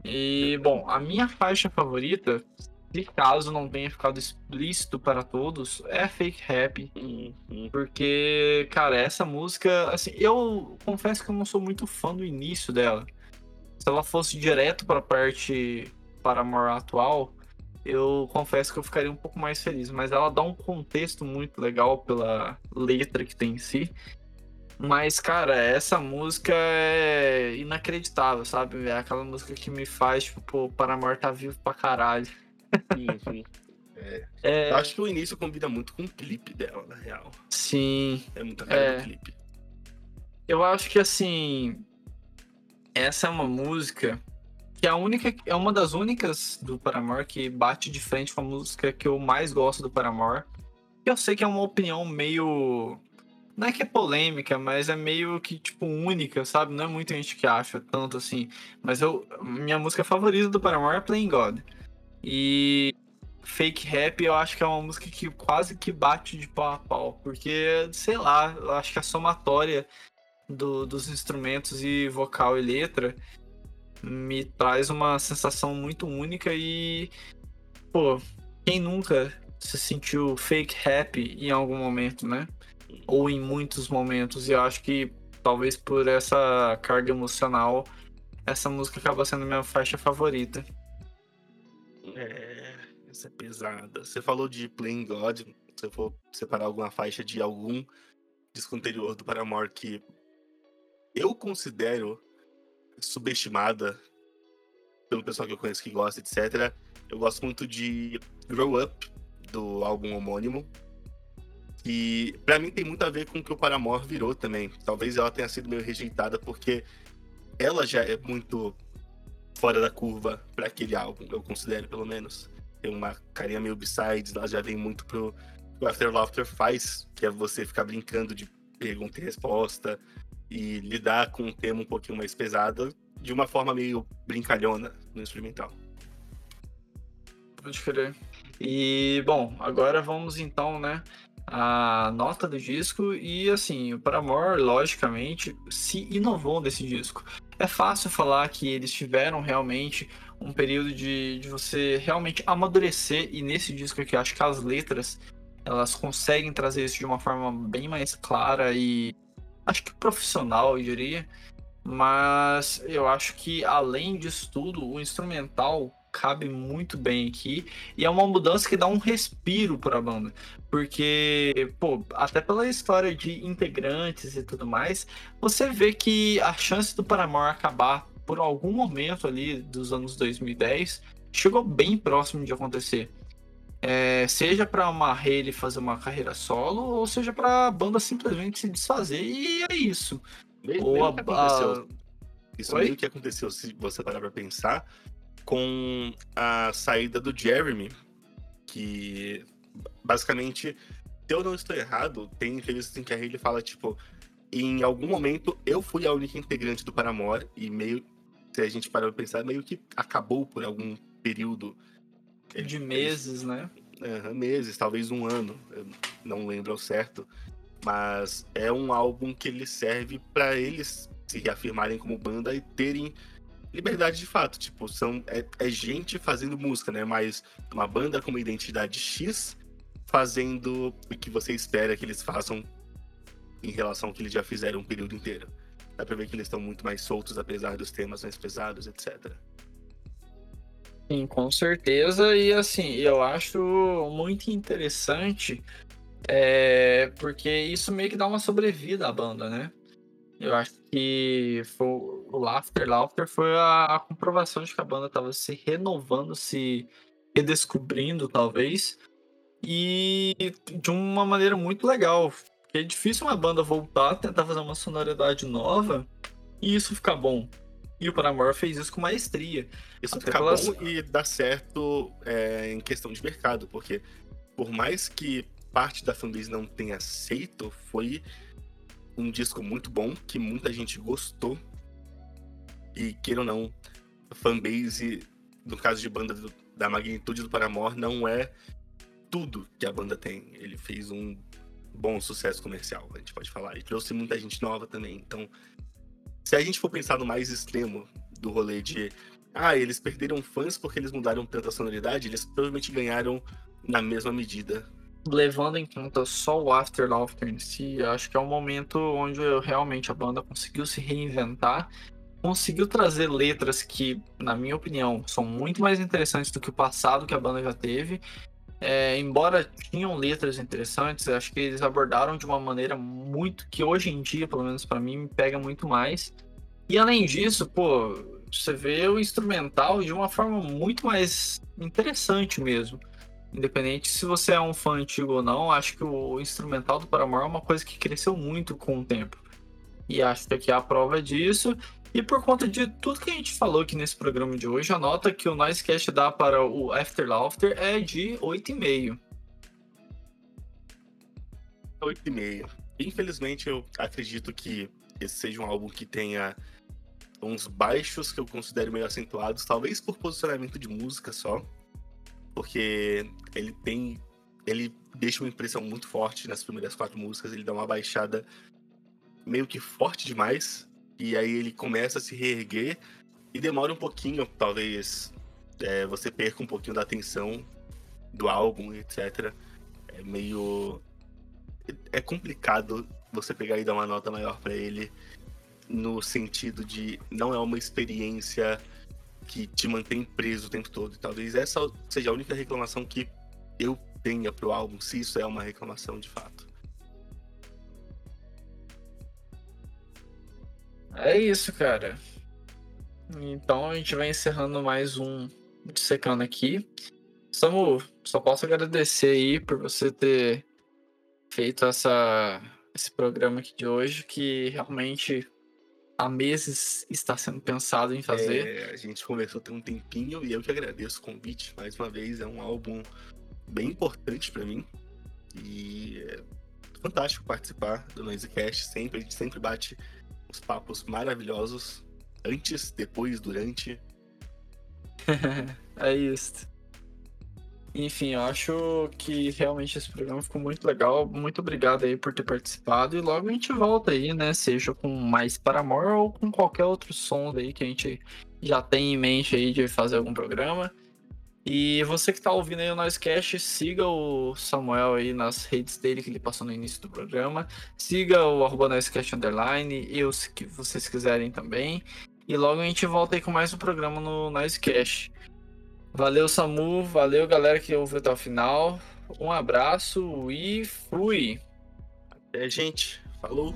E, bom, a minha faixa favorita se caso não tenha ficado explícito para todos, é fake rap. Uhum. Porque, cara, essa música, assim, eu confesso que eu não sou muito fã do início dela. Se ela fosse direto para a parte para a atual, eu confesso que eu ficaria um pouco mais feliz. Mas ela dá um contexto muito legal pela letra que tem em si. Mas, cara, essa música é inacreditável, sabe? É aquela música que me faz, tipo, pô, o Paramore tá vivo pra caralho. Sim, sim. É. É... Eu acho que o início combina muito com o clipe dela, na real. Sim. É muita cara é... do clipe. Eu acho que assim. Essa é uma música que é a única. É uma das únicas do Paramore que bate de frente com a música que eu mais gosto do Paramore. Eu sei que é uma opinião meio. Não é que é polêmica, mas é meio que, tipo, única, sabe? Não é muita gente que acha tanto assim. Mas eu, minha música favorita do Paramore é Playing God. E Fake Rap eu acho que é uma música que quase que bate de pau a pau, porque, sei lá, eu acho que a somatória do, dos instrumentos e vocal e letra me traz uma sensação muito única e, pô, quem nunca se sentiu fake happy em algum momento, né? Ou em muitos momentos, e eu acho que talvez por essa carga emocional, essa música acaba sendo minha faixa favorita. É, essa é pesada. Você falou de Playing God, se eu for separar alguma faixa de algum disco anterior do Paramore que eu considero subestimada pelo pessoal que eu conheço que gosta, etc. Eu gosto muito de Grow Up, do álbum homônimo. E para mim tem muito a ver com o que o Paramore virou também. Talvez ela tenha sido meio rejeitada porque ela já é muito fora da curva para aquele álbum, eu considero pelo menos. Tem uma carinha meio b-sides, ela já vem muito pro o After Laughter faz, que é você ficar brincando de pergunta e resposta e lidar com um tema um pouquinho mais pesado de uma forma meio brincalhona no instrumental. Pode crer. E, bom, agora vamos então, né, a nota do disco e, assim, o Paramore, logicamente, se inovou nesse disco é fácil falar que eles tiveram realmente um período de, de você realmente amadurecer, e nesse disco aqui, acho que as letras elas conseguem trazer isso de uma forma bem mais clara e acho que profissional, eu diria. Mas eu acho que além disso tudo, o instrumental cabe muito bem aqui. E é uma mudança que dá um respiro para a banda. Porque, pô, até pela história de integrantes e tudo mais, você vê que a chance do Paramore acabar por algum momento ali dos anos 2010 chegou bem próximo de acontecer. É, seja para uma Haley fazer uma carreira solo, ou seja para a banda simplesmente se desfazer, e é isso. Meio, ou meio a, a... Isso Oi? meio que aconteceu, se você parar pra pensar, com a saída do Jeremy, que basicamente, se eu não estou errado, tem entrevistas em que a Haley fala, tipo, em algum momento eu fui a única integrante do Paramore, e meio, se a gente parar pra pensar, meio que acabou por algum período de meses, né? É, meses, talvez um ano, eu não lembro ao certo. Mas é um álbum que ele serve para eles se reafirmarem como banda e terem liberdade de fato. Tipo, são, é, é, gente fazendo música, né? Mas uma banda com uma identidade X fazendo o que você espera que eles façam em relação ao que eles já fizeram um período inteiro. Dá pra ver que eles estão muito mais soltos, apesar dos temas mais pesados, etc. Sim, com certeza. E assim, eu acho muito interessante é, porque isso meio que dá uma sobrevida à banda, né? Eu acho que foi, o Laughter Laughter foi a, a comprovação de que a banda estava se renovando, se redescobrindo, talvez, e de uma maneira muito legal. Porque é difícil uma banda voltar, tentar fazer uma sonoridade nova e isso ficar bom. E o Paramore fez isso com maestria. Isso fica pelas... bom e dá certo é, em questão de mercado, porque por mais que parte da fanbase não tenha aceito, foi um disco muito bom, que muita gente gostou. E queira ou não, fanbase, no caso de banda do, da magnitude do Paramore, não é tudo que a banda tem. Ele fez um bom sucesso comercial, a gente pode falar. E trouxe muita gente nova também. Então, se a gente for pensar no mais extremo do rolê de ah, eles perderam fãs porque eles mudaram tanta sonoridade, eles provavelmente ganharam na mesma medida. Levando em conta só o After Laughter em si, acho que é um momento onde realmente a banda conseguiu se reinventar, conseguiu trazer letras que, na minha opinião, são muito mais interessantes do que o passado que a banda já teve. É, embora tinham letras interessantes, acho que eles abordaram de uma maneira muito que hoje em dia, pelo menos para mim, me pega muito mais. E além disso, pô, você vê o instrumental de uma forma muito mais interessante mesmo. Independente se você é um fã antigo ou não, acho que o instrumental do Paramore é uma coisa que cresceu muito com o tempo. E acho que aqui é a prova disso. E por conta de tudo que a gente falou aqui nesse programa de hoje, a nota que o Noisecast dá para o After Laughter é de 8,5. 8,5. Infelizmente, eu acredito que esse seja um álbum que tenha uns baixos que eu considero meio acentuados, talvez por posicionamento de música só, porque ele tem. Ele deixa uma impressão muito forte nas primeiras quatro músicas, ele dá uma baixada meio que forte demais, e aí ele começa a se reerguer e demora um pouquinho, talvez é, você perca um pouquinho da atenção do álbum, etc. É meio. É complicado você pegar e dar uma nota maior para ele no sentido de não é uma experiência que te mantém preso o tempo todo. E talvez essa seja a única reclamação que eu tenha pro álbum, se isso é uma reclamação de fato. É isso, cara. Então a gente vai encerrando mais um Dissecando aqui. Samu, só posso agradecer aí por você ter feito essa, esse programa aqui de hoje, que realmente há meses está sendo pensado em fazer. É, a gente conversou tem um tempinho e eu que agradeço o convite. Mais uma vez, é um álbum bem importante para mim. E é fantástico participar do Noisecast. Sempre, a gente sempre bate uns papos maravilhosos. Antes, depois, durante. (laughs) é isso. Enfim, eu acho que realmente esse programa ficou muito legal. Muito obrigado aí por ter participado. E logo a gente volta aí, né? Seja com mais Paramore ou com qualquer outro som aí que a gente já tem em mente aí de fazer algum programa. E você que tá ouvindo aí o Noisecast, siga o Samuel aí nas redes dele que ele passou no início do programa. Siga o arroba Noisecast Underline, eu se vocês quiserem também. E logo a gente volta aí com mais um programa no Noisecast. Valeu, Samu. Valeu, galera que ouviu até o final. Um abraço e fui. É, gente. Falou.